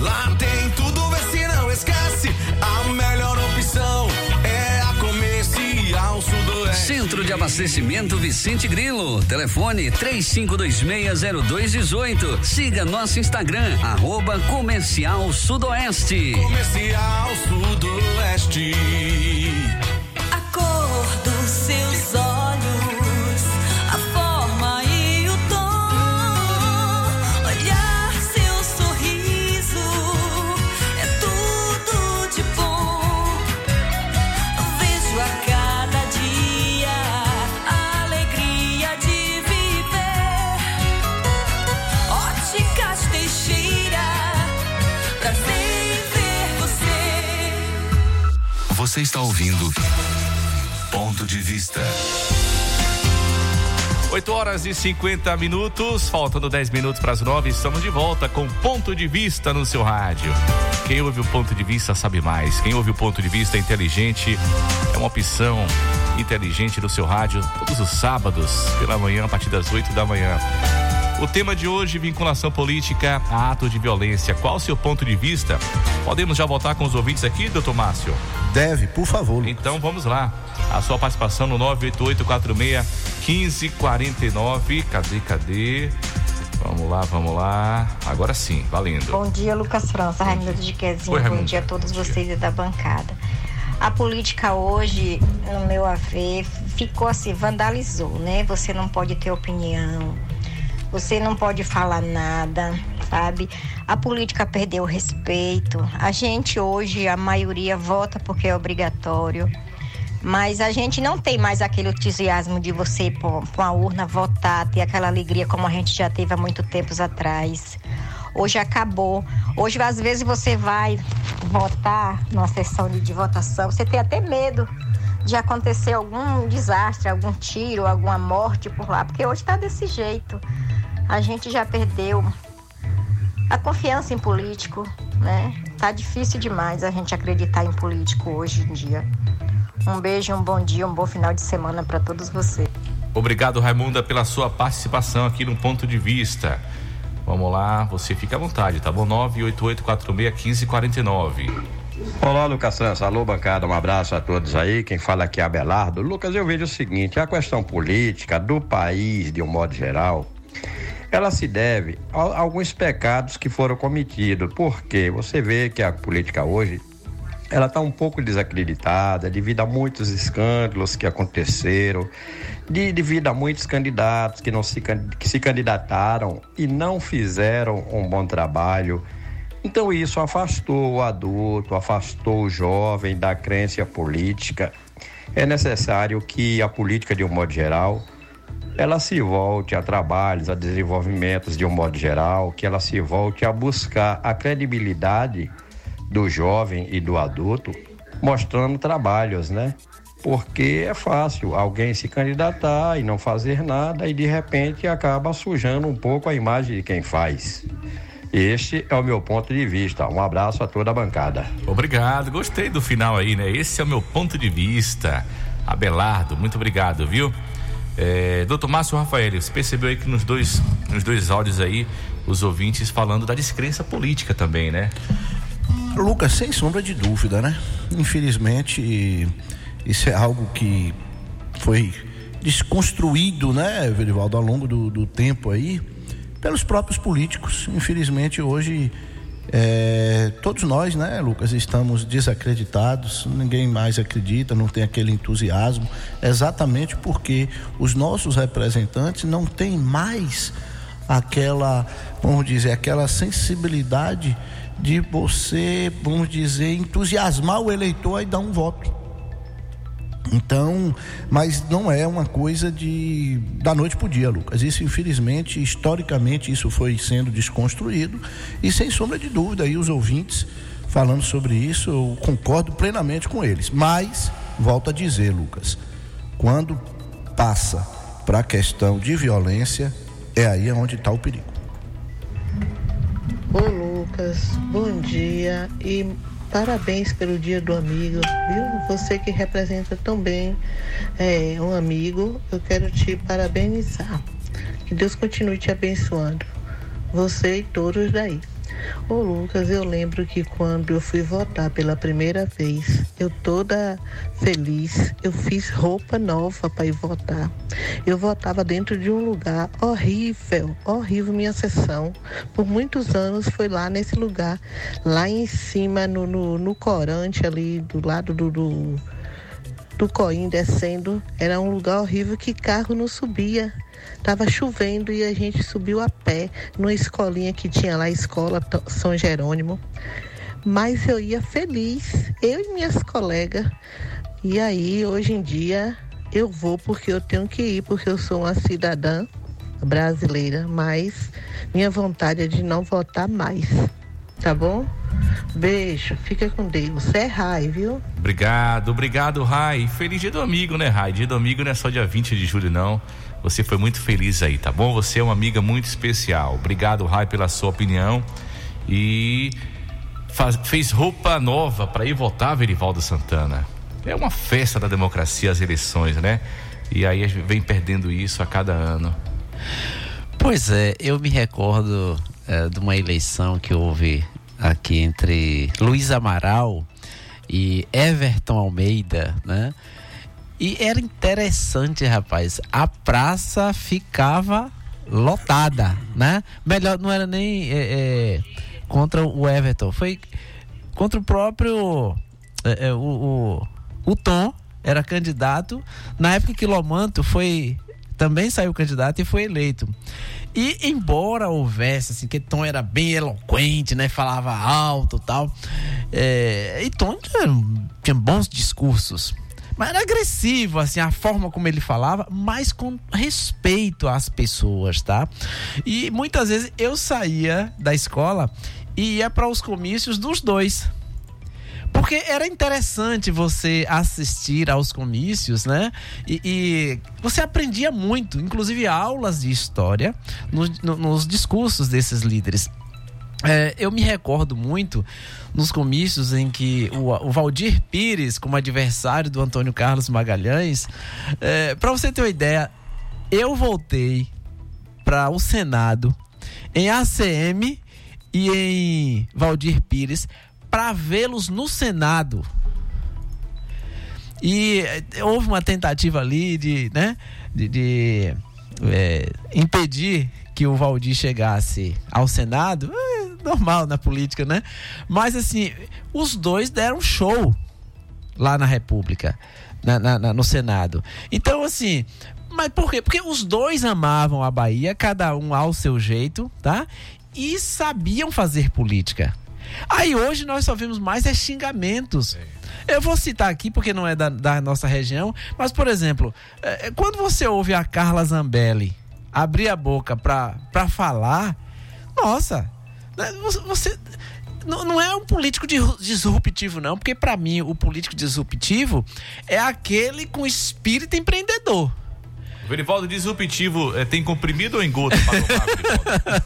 Lá tem tudo, vê se não esquece. A melhor opção é a comercial Sudoeste. Centro de Abastecimento Vicente Grilo. Telefone 35260218. Siga nosso Instagram, arroba Comercial Sudoeste. Comercial Sudoeste. Você está ouvindo Ponto de Vista. 8 horas e 50 minutos, faltando 10 minutos para as 9, estamos de volta com Ponto de Vista no seu rádio. Quem ouve o ponto de vista sabe mais. Quem ouve o ponto de vista inteligente é uma opção inteligente no seu rádio todos os sábados pela manhã a partir das 8 da manhã. O tema de hoje, vinculação política a ato de violência. Qual o seu ponto de vista? Podemos já voltar com os ouvintes aqui, doutor Márcio? Deve, por favor. Então vamos lá. A sua participação no 988461549. Cadê, cadê? Vamos lá, vamos lá. Agora sim, valendo. Bom dia, Lucas França, Raimundo de Quezinho. Oi, Bom dia a todos vocês e da bancada. A política hoje, no meu haver, ficou assim, vandalizou, né? Você não pode ter opinião, você não pode falar nada, sabe? A política perdeu o respeito. A gente hoje, a maioria vota porque é obrigatório. Mas a gente não tem mais aquele entusiasmo de você ir para uma urna votar, ter aquela alegria como a gente já teve há muito tempos atrás. Hoje acabou. Hoje, às vezes, você vai votar numa sessão de, de votação, você tem até medo de acontecer algum desastre, algum tiro, alguma morte por lá, porque hoje está desse jeito. A gente já perdeu a confiança em político, né? Tá difícil demais a gente acreditar em político hoje em dia. Um beijo, um bom dia, um bom final de semana para todos vocês. Obrigado, Raimunda, pela sua participação aqui no Ponto de Vista. Vamos lá, você fica à vontade, tá bom? 988461549. Olá, Lucas Santos. Alô, bancada. Um abraço a todos aí. Quem fala aqui é Abelardo. Lucas, eu vejo o seguinte: a questão política do país, de um modo geral, ela se deve a alguns pecados que foram cometidos. Porque você vê que a política hoje ela está um pouco desacreditada devido a muitos escândalos que aconteceram, de, devido a muitos candidatos que, não se, que se candidataram e não fizeram um bom trabalho. Então isso afastou o adulto, afastou o jovem da crença política. É necessário que a política, de um modo geral, ela se volte a trabalhos, a desenvolvimentos de um modo geral, que ela se volte a buscar a credibilidade do jovem e do adulto, mostrando trabalhos, né? Porque é fácil alguém se candidatar e não fazer nada e de repente acaba sujando um pouco a imagem de quem faz. Este é o meu ponto de vista. Um abraço a toda a bancada. Obrigado, gostei do final aí, né? Esse é o meu ponto de vista. Abelardo, muito obrigado, viu? É, doutor Márcio Rafael, você percebeu aí que nos dois, nos dois áudios aí, os ouvintes falando da descrença política também, né? Lucas, sem sombra de dúvida, né? Infelizmente, isso é algo que foi desconstruído, né, Verivaldo, ao longo do, do tempo aí, pelos próprios políticos. Infelizmente, hoje, é, todos nós, né, Lucas, estamos desacreditados, ninguém mais acredita, não tem aquele entusiasmo, exatamente porque os nossos representantes não têm mais aquela, vamos dizer, aquela sensibilidade de você, vamos dizer, entusiasmar o eleitor e dar um voto. Então, mas não é uma coisa de da noite para o dia, Lucas. Isso, infelizmente, historicamente, isso foi sendo desconstruído e sem sombra de dúvida, aí os ouvintes falando sobre isso, eu concordo plenamente com eles. Mas, volto a dizer, Lucas, quando passa para a questão de violência, é aí onde está o perigo. Ô Lucas, bom dia e parabéns pelo dia do amigo, viu? Você que representa tão bem é, um amigo, eu quero te parabenizar. Que Deus continue te abençoando. Você e todos daí. Ô Lucas, eu lembro que quando eu fui votar pela primeira vez, eu toda feliz, eu fiz roupa nova para ir votar. Eu votava dentro de um lugar horrível, horrível minha sessão. Por muitos anos foi lá nesse lugar, lá em cima no, no, no corante ali do lado do, do do Coim descendo, era um lugar horrível que carro não subia. Tava chovendo e a gente subiu a pé numa escolinha que tinha lá, escola São Jerônimo. Mas eu ia feliz, eu e minhas colegas. E aí, hoje em dia, eu vou porque eu tenho que ir, porque eu sou uma cidadã brasileira, mas minha vontade é de não votar mais. Tá bom? Beijo, fica com Deus. É Rai, viu? Obrigado, obrigado, Rai. Feliz dia do amigo, né, Rai? Dia do amigo não é só dia 20 de julho, não. Você foi muito feliz aí, tá bom? Você é uma amiga muito especial. Obrigado, Rai, pela sua opinião. E faz- fez roupa nova para ir votar, Verivaldo Santana. É uma festa da democracia as eleições, né? E aí vem perdendo isso a cada ano. Pois é, eu me recordo eh, de uma eleição que houve aqui entre Luiz Amaral e Everton Almeida, né? E era interessante, rapaz. A praça ficava lotada, né? Melhor, não era nem eh, eh, contra o Everton, foi contra o próprio eh, eh, o, o, o Tom era candidato na época que Lomanto foi também saiu candidato e foi eleito. E embora houvesse assim que Tom era bem eloquente, né, falava alto, tal, é, e Tom tinha, tinha bons discursos. Mas era agressivo, assim, a forma como ele falava, mas com respeito às pessoas, tá? E muitas vezes eu saía da escola e ia para os comícios dos dois. Porque era interessante você assistir aos comícios, né? E, e você aprendia muito, inclusive aulas de história nos, no- nos discursos desses líderes. É, eu me recordo muito nos comícios em que o, o Valdir Pires, como adversário do Antônio Carlos Magalhães, é, para você ter uma ideia, eu voltei para o Senado em ACM e em Valdir Pires para vê-los no Senado. E eh, houve uma tentativa ali de, né, de, de, eh, impedir que o Valdir chegasse ao Senado. É normal na política, né? Mas assim, os dois deram show lá na República, na- na- na- no Senado. Então, assim, mas por quê? Porque os dois amavam a Bahia, cada um ao seu jeito, tá? E sabiam fazer política. Aí hoje nós só vemos mais é xingamentos. Eu vou citar aqui porque não é da, da nossa região, mas por exemplo, eh, quando você ouve a Carla Zambelli abrir a boca pra, pra falar, nossa, você, você- não, não é um político disruptivo não, porque pra mim o político disruptivo é aquele com espírito empreendedor. O Verivaldo disruptivo eh, tem comprimido ou engodo para tomar?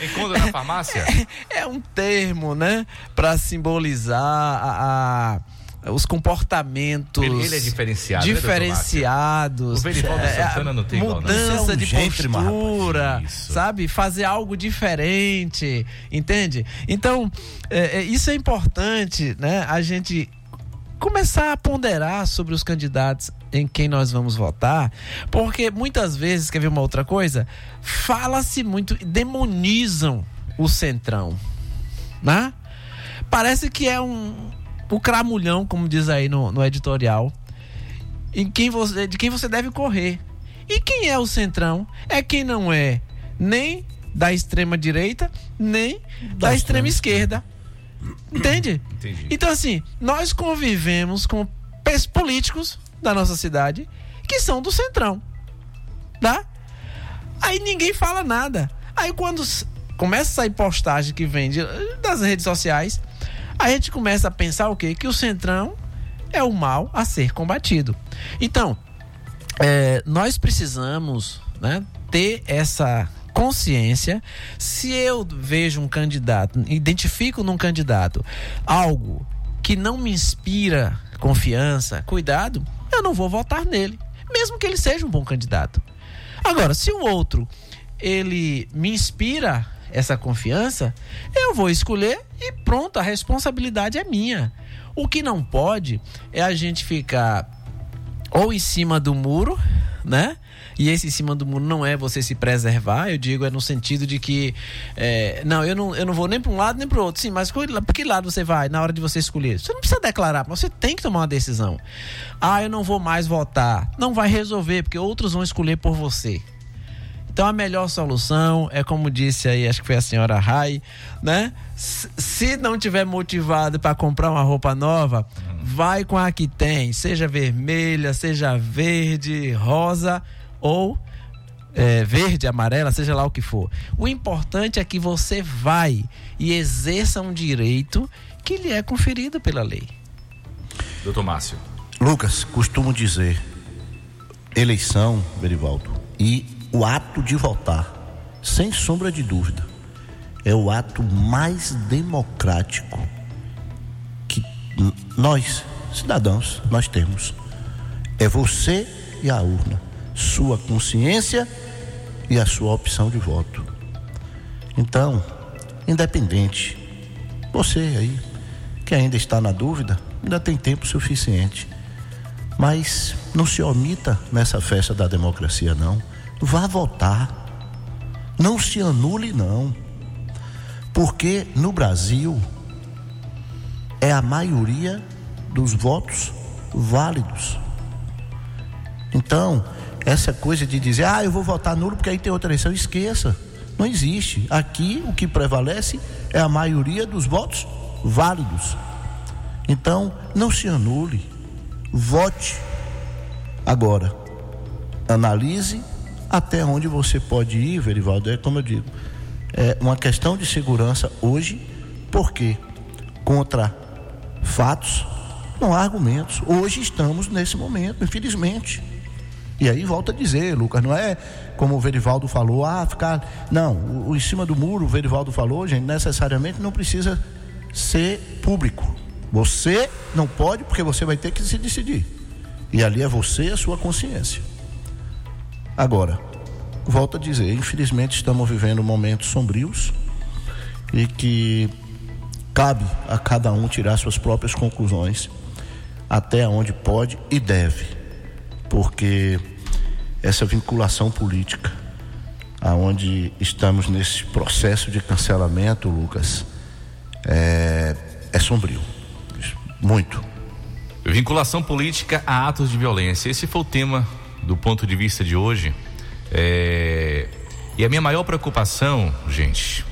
Encontra na farmácia? É um termo, né, Pra simbolizar a, a- os comportamentos Ele- ele é diferenciado, né, diferenciados é, Santana não tem igual, não. mudança é um de rapaz. postura Isso. sabe fazer algo diferente entende então é, é, isso é importante né a gente começar a ponderar sobre os candidatos em quem nós vamos votar, porque muitas vezes, quer ver uma outra coisa? Fala-se muito, demonizam o centrão, né? Parece que é um o cramulhão, como diz aí no, no editorial, em quem você, de quem você deve correr. E quem é o centrão? É quem não é nem da extrema direita, nem da, extrema esquerda. Entende? Entendi. Então, assim, nós convivemos com políticos da nossa cidade que são do Centrão. Tá? Aí ninguém fala nada. Aí quando começa a sair postagem que vem de- das redes sociais, a gente começa a pensar o quê? Que o Centrão é o mal a ser combatido. Então, é, nós precisamos né, ter essa consciência. Se eu vejo um candidato, identifico num candidato algo que não me inspira confiança, cuidado, eu não vou votar nele, mesmo que ele seja um bom candidato. Agora, se o outro ele me inspira essa confiança, eu vou escolher e pronto, a responsabilidade é minha. O que não pode é a gente ficar ou em cima do muro, né? E esse em cima do muro não é você se preservar, eu digo, é no sentido de que. é, não, eu não, eu não vou nem para um lado nem para o outro. Sim, mas para que lado você vai na hora de você escolher? Você não precisa declarar, mas você tem que tomar uma decisão. Ah, eu não vou mais votar. Não vai resolver, porque outros vão escolher por você. Então a melhor solução é como disse aí, acho que foi a senhora Rai, né? Se não tiver motivado para comprar uma roupa nova, vai com a que tem, seja vermelha, seja verde, rosa ou é, verde, amarela, seja lá o que for. O importante é que você vai e exerça um direito que lhe é conferido pela lei. Doutor Márcio. Lucas, costumo dizer, eleição, Berivaldo, e o ato de votar, sem sombra de dúvida, é o ato mais democrático que nós, cidadãos, nós temos. É você e a urna, sua consciência e a sua opção de voto. Então, independente, você aí que ainda está na dúvida, ainda tem tempo suficiente. Mas não se omita nessa festa da democracia, não. Vá votar. Não se anule, não. Porque no Brasil é a maioria dos votos válidos. Então, essa coisa de dizer, ah, eu vou votar nulo porque aí tem outra eleição, esqueça. Não existe. Aqui o que prevalece é a maioria dos votos válidos. Então, não se anule. Vote. Agora, analise até onde você pode ir, Verivaldo. É como eu digo, é uma questão de segurança hoje, porque contra fatos não há argumentos. Hoje estamos nesse momento, infelizmente. E aí volta a dizer, Lucas, não é como o Verivaldo falou, ah, ficar. Não, o, o em cima do muro, o Verivaldo falou, gente, necessariamente não precisa ser público. Você não pode, porque você vai ter que se decidir. E ali é você e a sua consciência. Agora, volto a dizer, infelizmente estamos vivendo momentos sombrios e que cabe a cada um tirar suas próprias conclusões até onde pode e deve, porque essa vinculação política, aonde estamos nesse processo de cancelamento, Lucas, é, é sombrio, muito. Vinculação política a atos de violência. Esse foi o tema do ponto de vista de hoje. É, E a minha maior preocupação, gente,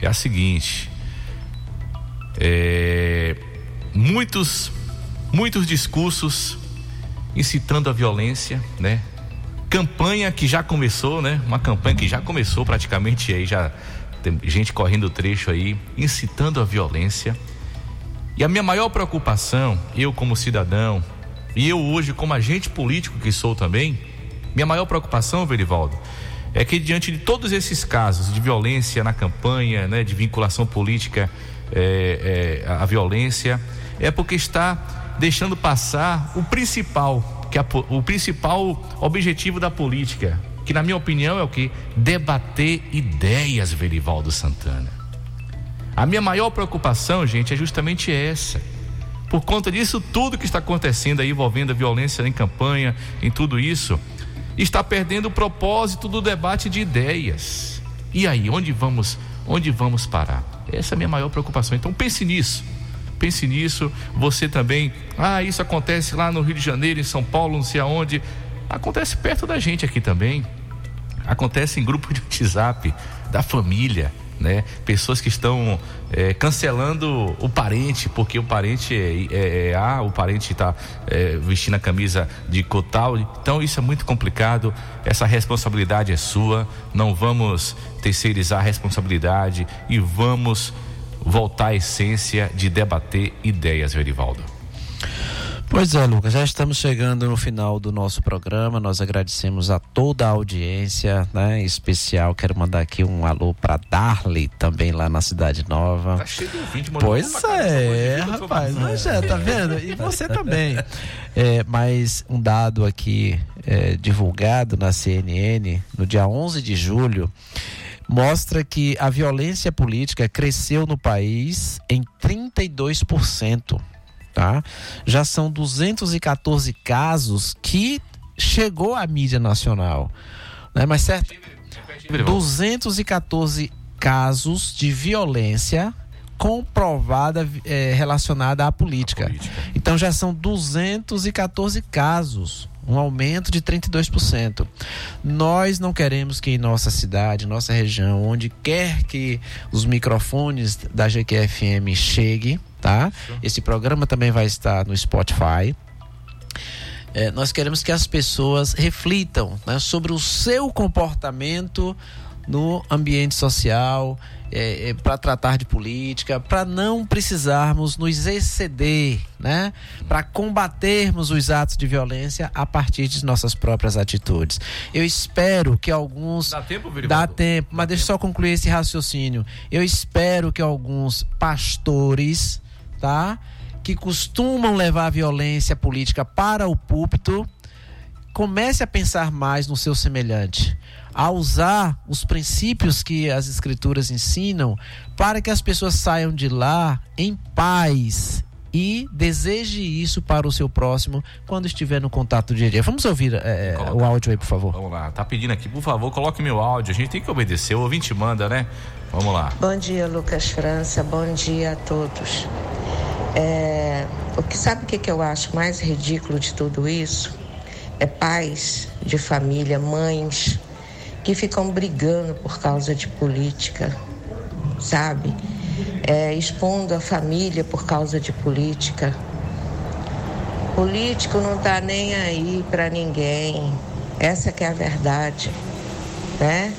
é a seguinte: é, muitos, muitos discursos incitando a violência, né? Campanha que já começou, né? Uma campanha que já começou praticamente aí já tem gente correndo o trecho aí, incitando a violência. E a minha maior preocupação, eu como cidadão, e eu hoje como agente político que sou também, minha maior preocupação, Verivaldo, é que diante de todos esses casos de violência na campanha, né, de vinculação política é, é, à violência, é porque está deixando passar o principal, que a, o principal objetivo da política, que na minha opinião é o que? Debater ideias, Verivaldo Santana. A minha maior preocupação, gente, é justamente essa. Por conta disso, tudo que está acontecendo aí envolvendo a violência em campanha, em tudo isso, está perdendo o propósito do debate de ideias. E aí, onde vamos, onde vamos parar? Essa é a minha maior preocupação. Então pense nisso. Pense nisso. Você também, ah, isso acontece lá no Rio de Janeiro, em São Paulo, não sei aonde. Acontece perto da gente aqui também. Acontece em grupo de WhatsApp, da família né? Pessoas que estão é, cancelando o parente, porque o parente é, é, é A, o parente está é, vestindo a camisa de cotal. Então isso é muito complicado. Essa responsabilidade é sua. Não vamos terceirizar a responsabilidade e vamos voltar à essência de debater ideias, Verivaldo. Pois é, Lucas, já estamos chegando no final do nosso programa. Nós agradecemos a toda a audiência, né? Em especial, quero mandar aqui um alô para Darley, também lá na Cidade Nova. Tá cheio de ouvinte, Pois é, rapaz, mas é, tá vendo? E você também. É, mas um dado aqui é, divulgado na CNN no dia 11 de julho mostra que a violência política cresceu no país em 32% tá? Já são 214 casos que chegou à mídia nacional, né? Mas certo, 214 casos de violência comprovada é, relacionada à política. política. Então já são 214 casos, um aumento de 32%. Nós não queremos que em nossa cidade, nossa região, onde quer que os microfones da GQFM cheguem, tá? Esse programa também vai estar no Spotify. É, nós queremos que as pessoas reflitam né, sobre o seu comportamento no ambiente social, é, é, para tratar de política, para não precisarmos nos exceder, né? Para combatermos os atos de violência a partir de nossas próprias atitudes. Eu espero que alguns. Dá tempo, Dá tempo, mas deixa eu só concluir esse raciocínio. Eu espero que alguns pastores tá? Que costumam levar a violência política para o púlpito, comece a pensar mais no seu semelhante, a usar os princípios que as escrituras ensinam para que as pessoas saiam de lá em paz e deseje isso para o seu próximo quando estiver no contato dia a dia. Vamos ouvir é, o áudio aí, por favor. Vamos lá, tá pedindo aqui, por favor, coloque meu áudio. A gente tem que obedecer, o ouvinte manda, né? Vamos lá. Bom dia, Lucas França. Bom dia a todos. É, o que sabe o que, que eu acho mais ridículo de tudo isso? É pais de família, mães que ficam brigando por causa de política, sabe? É, expondo a família por causa de política. Político não tá nem aí para ninguém. Essa que é a verdade, né?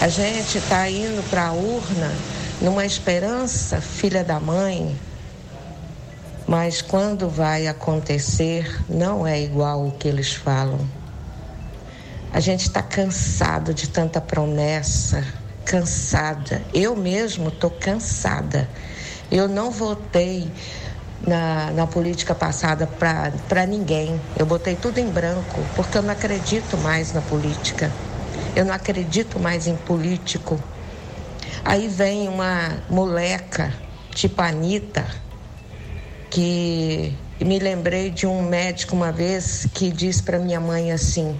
A gente tá indo para a urna numa esperança, filha da mãe, mas quando vai acontecer, não é igual o que eles falam. A gente está cansado de tanta promessa, cansada. Eu mesmo estou cansada. Eu não votei na, na política passada para ninguém. Eu botei tudo em branco, porque eu não acredito mais na política. Eu não acredito mais em político. Aí vem uma moleca, tipo Anitta, que me lembrei de um médico uma vez que disse para minha mãe assim: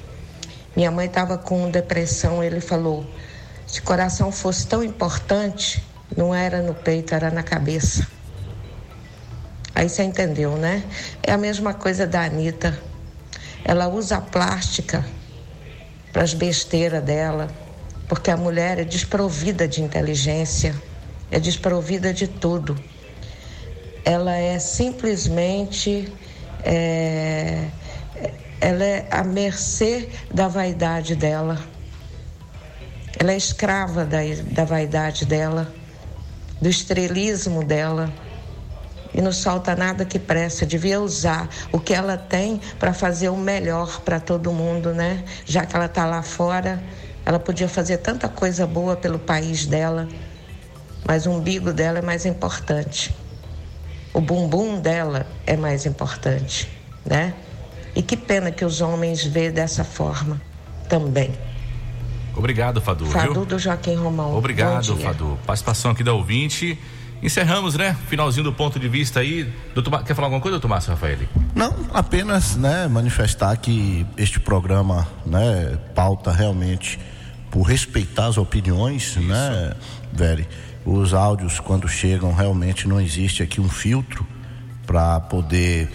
minha mãe estava com depressão, ele falou: se coração fosse tão importante, não era no peito, era na cabeça. Aí você entendeu, né? É a mesma coisa da Anitta. Ela usa a plástica para as besteiras dela, porque a mulher é desprovida de inteligência, é desprovida de tudo ela é simplesmente é, ela é à mercê da vaidade dela. Ela é escrava da, da vaidade dela, do estrelismo dela. E não falta nada que presta. Devia usar o que ela tem para fazer o melhor para todo mundo, né? Já que ela está lá fora, ela podia fazer tanta coisa boa pelo país dela, mas o umbigo dela é mais importante. o bumbum dela é mais importante, né? E que pena que os homens vê dessa forma também. Obrigado, Fadu. Fadu viu? do Joaquim Romão. Obrigado. Fadu. Participação aqui da ouvinte. Encerramos, né? Finalzinho do ponto de vista aí. Doutor, quer falar alguma coisa, doutor Márcio Rafael? Não, apenas né, manifestar que este programa né, pauta realmente por respeitar as opiniões, né, Veri? Os áudios, quando chegam, realmente não existe aqui um filtro para poder.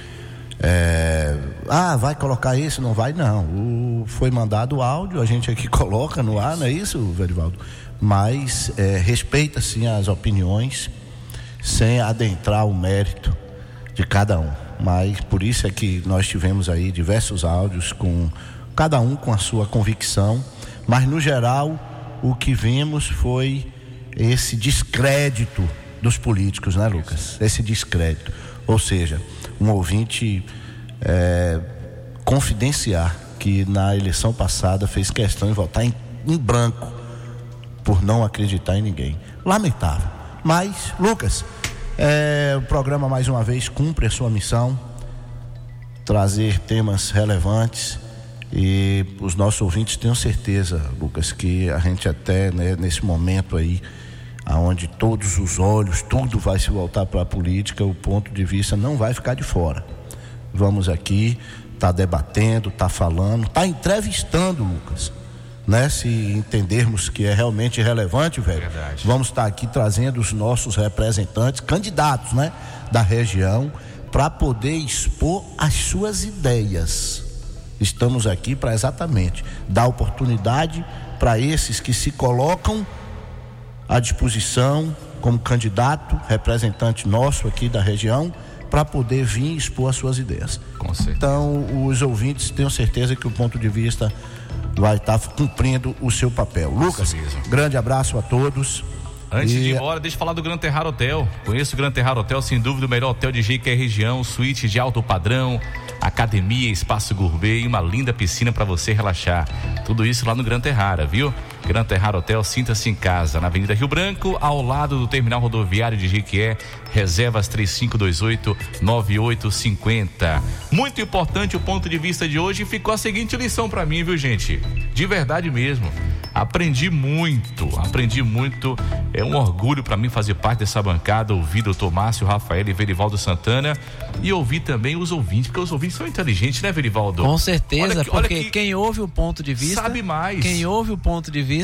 É, ah, vai colocar isso? Não vai, não. O, foi mandado o áudio, a gente aqui coloca no ar, não é isso, Verivaldo? Mas é, respeita, sim, as opiniões, sem adentrar o mérito de cada um. Mas por isso é que nós tivemos aí diversos áudios com cada um com a sua convicção, mas no geral o que vimos foi esse descrédito dos políticos, né, Lucas? Esse descrédito. Ou seja, um ouvinte é, confidenciar que na eleição passada fez questão de votar em, em branco por não acreditar em ninguém. Lamentável. Mas, Lucas, é, o programa mais uma vez cumpre a sua missão, trazer temas relevantes e os nossos ouvintes tenham certeza, Lucas, que a gente até né, nesse momento aí, aonde todos os olhos, tudo vai se voltar para a política, o ponto de vista não vai ficar de fora. Vamos aqui, tá debatendo, tá falando, tá entrevistando, Lucas. Né? Se entendermos que é realmente relevante, velho, vamos estar aqui trazendo os nossos representantes, candidatos, né, da região, para poder expor as suas ideias. Estamos aqui para exatamente dar oportunidade para esses que se colocam à disposição como candidato, representante nosso aqui da região, para poder vir expor as suas ideias. Então, os ouvintes tenham certeza que o ponto de vista vai estar cumprindo o seu papel. Lucas, grande abraço a todos. Antes de E- ir embora, deixa eu falar do Gran Terrar Hotel. Conheço o Gran Terrar Hotel, sem dúvida, o melhor hotel de Jequié região, suíte de alto padrão, academia, espaço gourmet e uma linda piscina para você relaxar. Tudo isso lá no Gran Terrara, viu? Gran Terrar Hotel, sinta-se em casa, na Avenida Rio Branco, ao lado do terminal rodoviário de Jequié, reservas 3528-9850. Muito importante o ponto de vista de hoje e ficou a seguinte lição para mim, viu, gente? De verdade mesmo. Aprendi muito, aprendi muito. É um orgulho para mim fazer parte dessa bancada, ouvir doutor Márcio, Rafael e Verivaldo Santana e ouvir também os ouvintes, porque os ouvintes são inteligentes, né, Verivaldo? Com certeza, Olha que- olha porque que- quem ouve o ponto de vista. Sabe mais. Quem ouve o ponto de vista.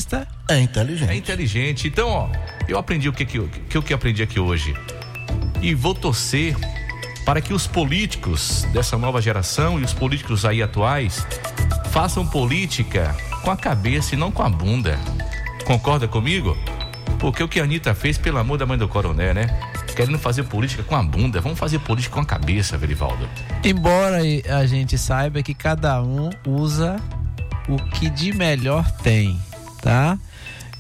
É inteligente. É inteligente. Então, ó, eu aprendi o que que, eu- que, eu que aprendi aqui hoje. E vou torcer para que os políticos dessa nova geração e os políticos aí atuais façam política com a cabeça e não com a bunda. Concorda comigo? Porque o que a Anitta fez, pelo amor da mãe do coronel, né? Querendo fazer política com a bunda. Vamos fazer política com a cabeça, Verivaldo. Embora a gente saiba que cada um usa o que de melhor tem, tá?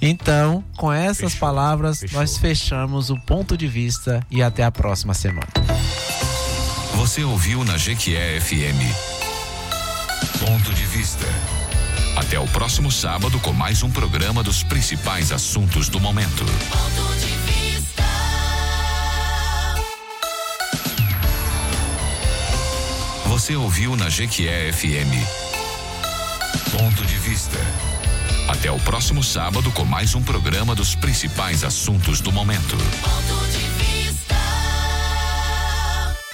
Então, com essas palavras, nós fechamos o ponto de vista e até a próxima semana. Você ouviu na Jequié FM. Ponto de vista. Até o próximo sábado com mais um programa dos principais assuntos do momento. Você ouviu na Jequié FM. Ponto de vista. Até o próximo sábado com mais um programa dos principais assuntos do momento.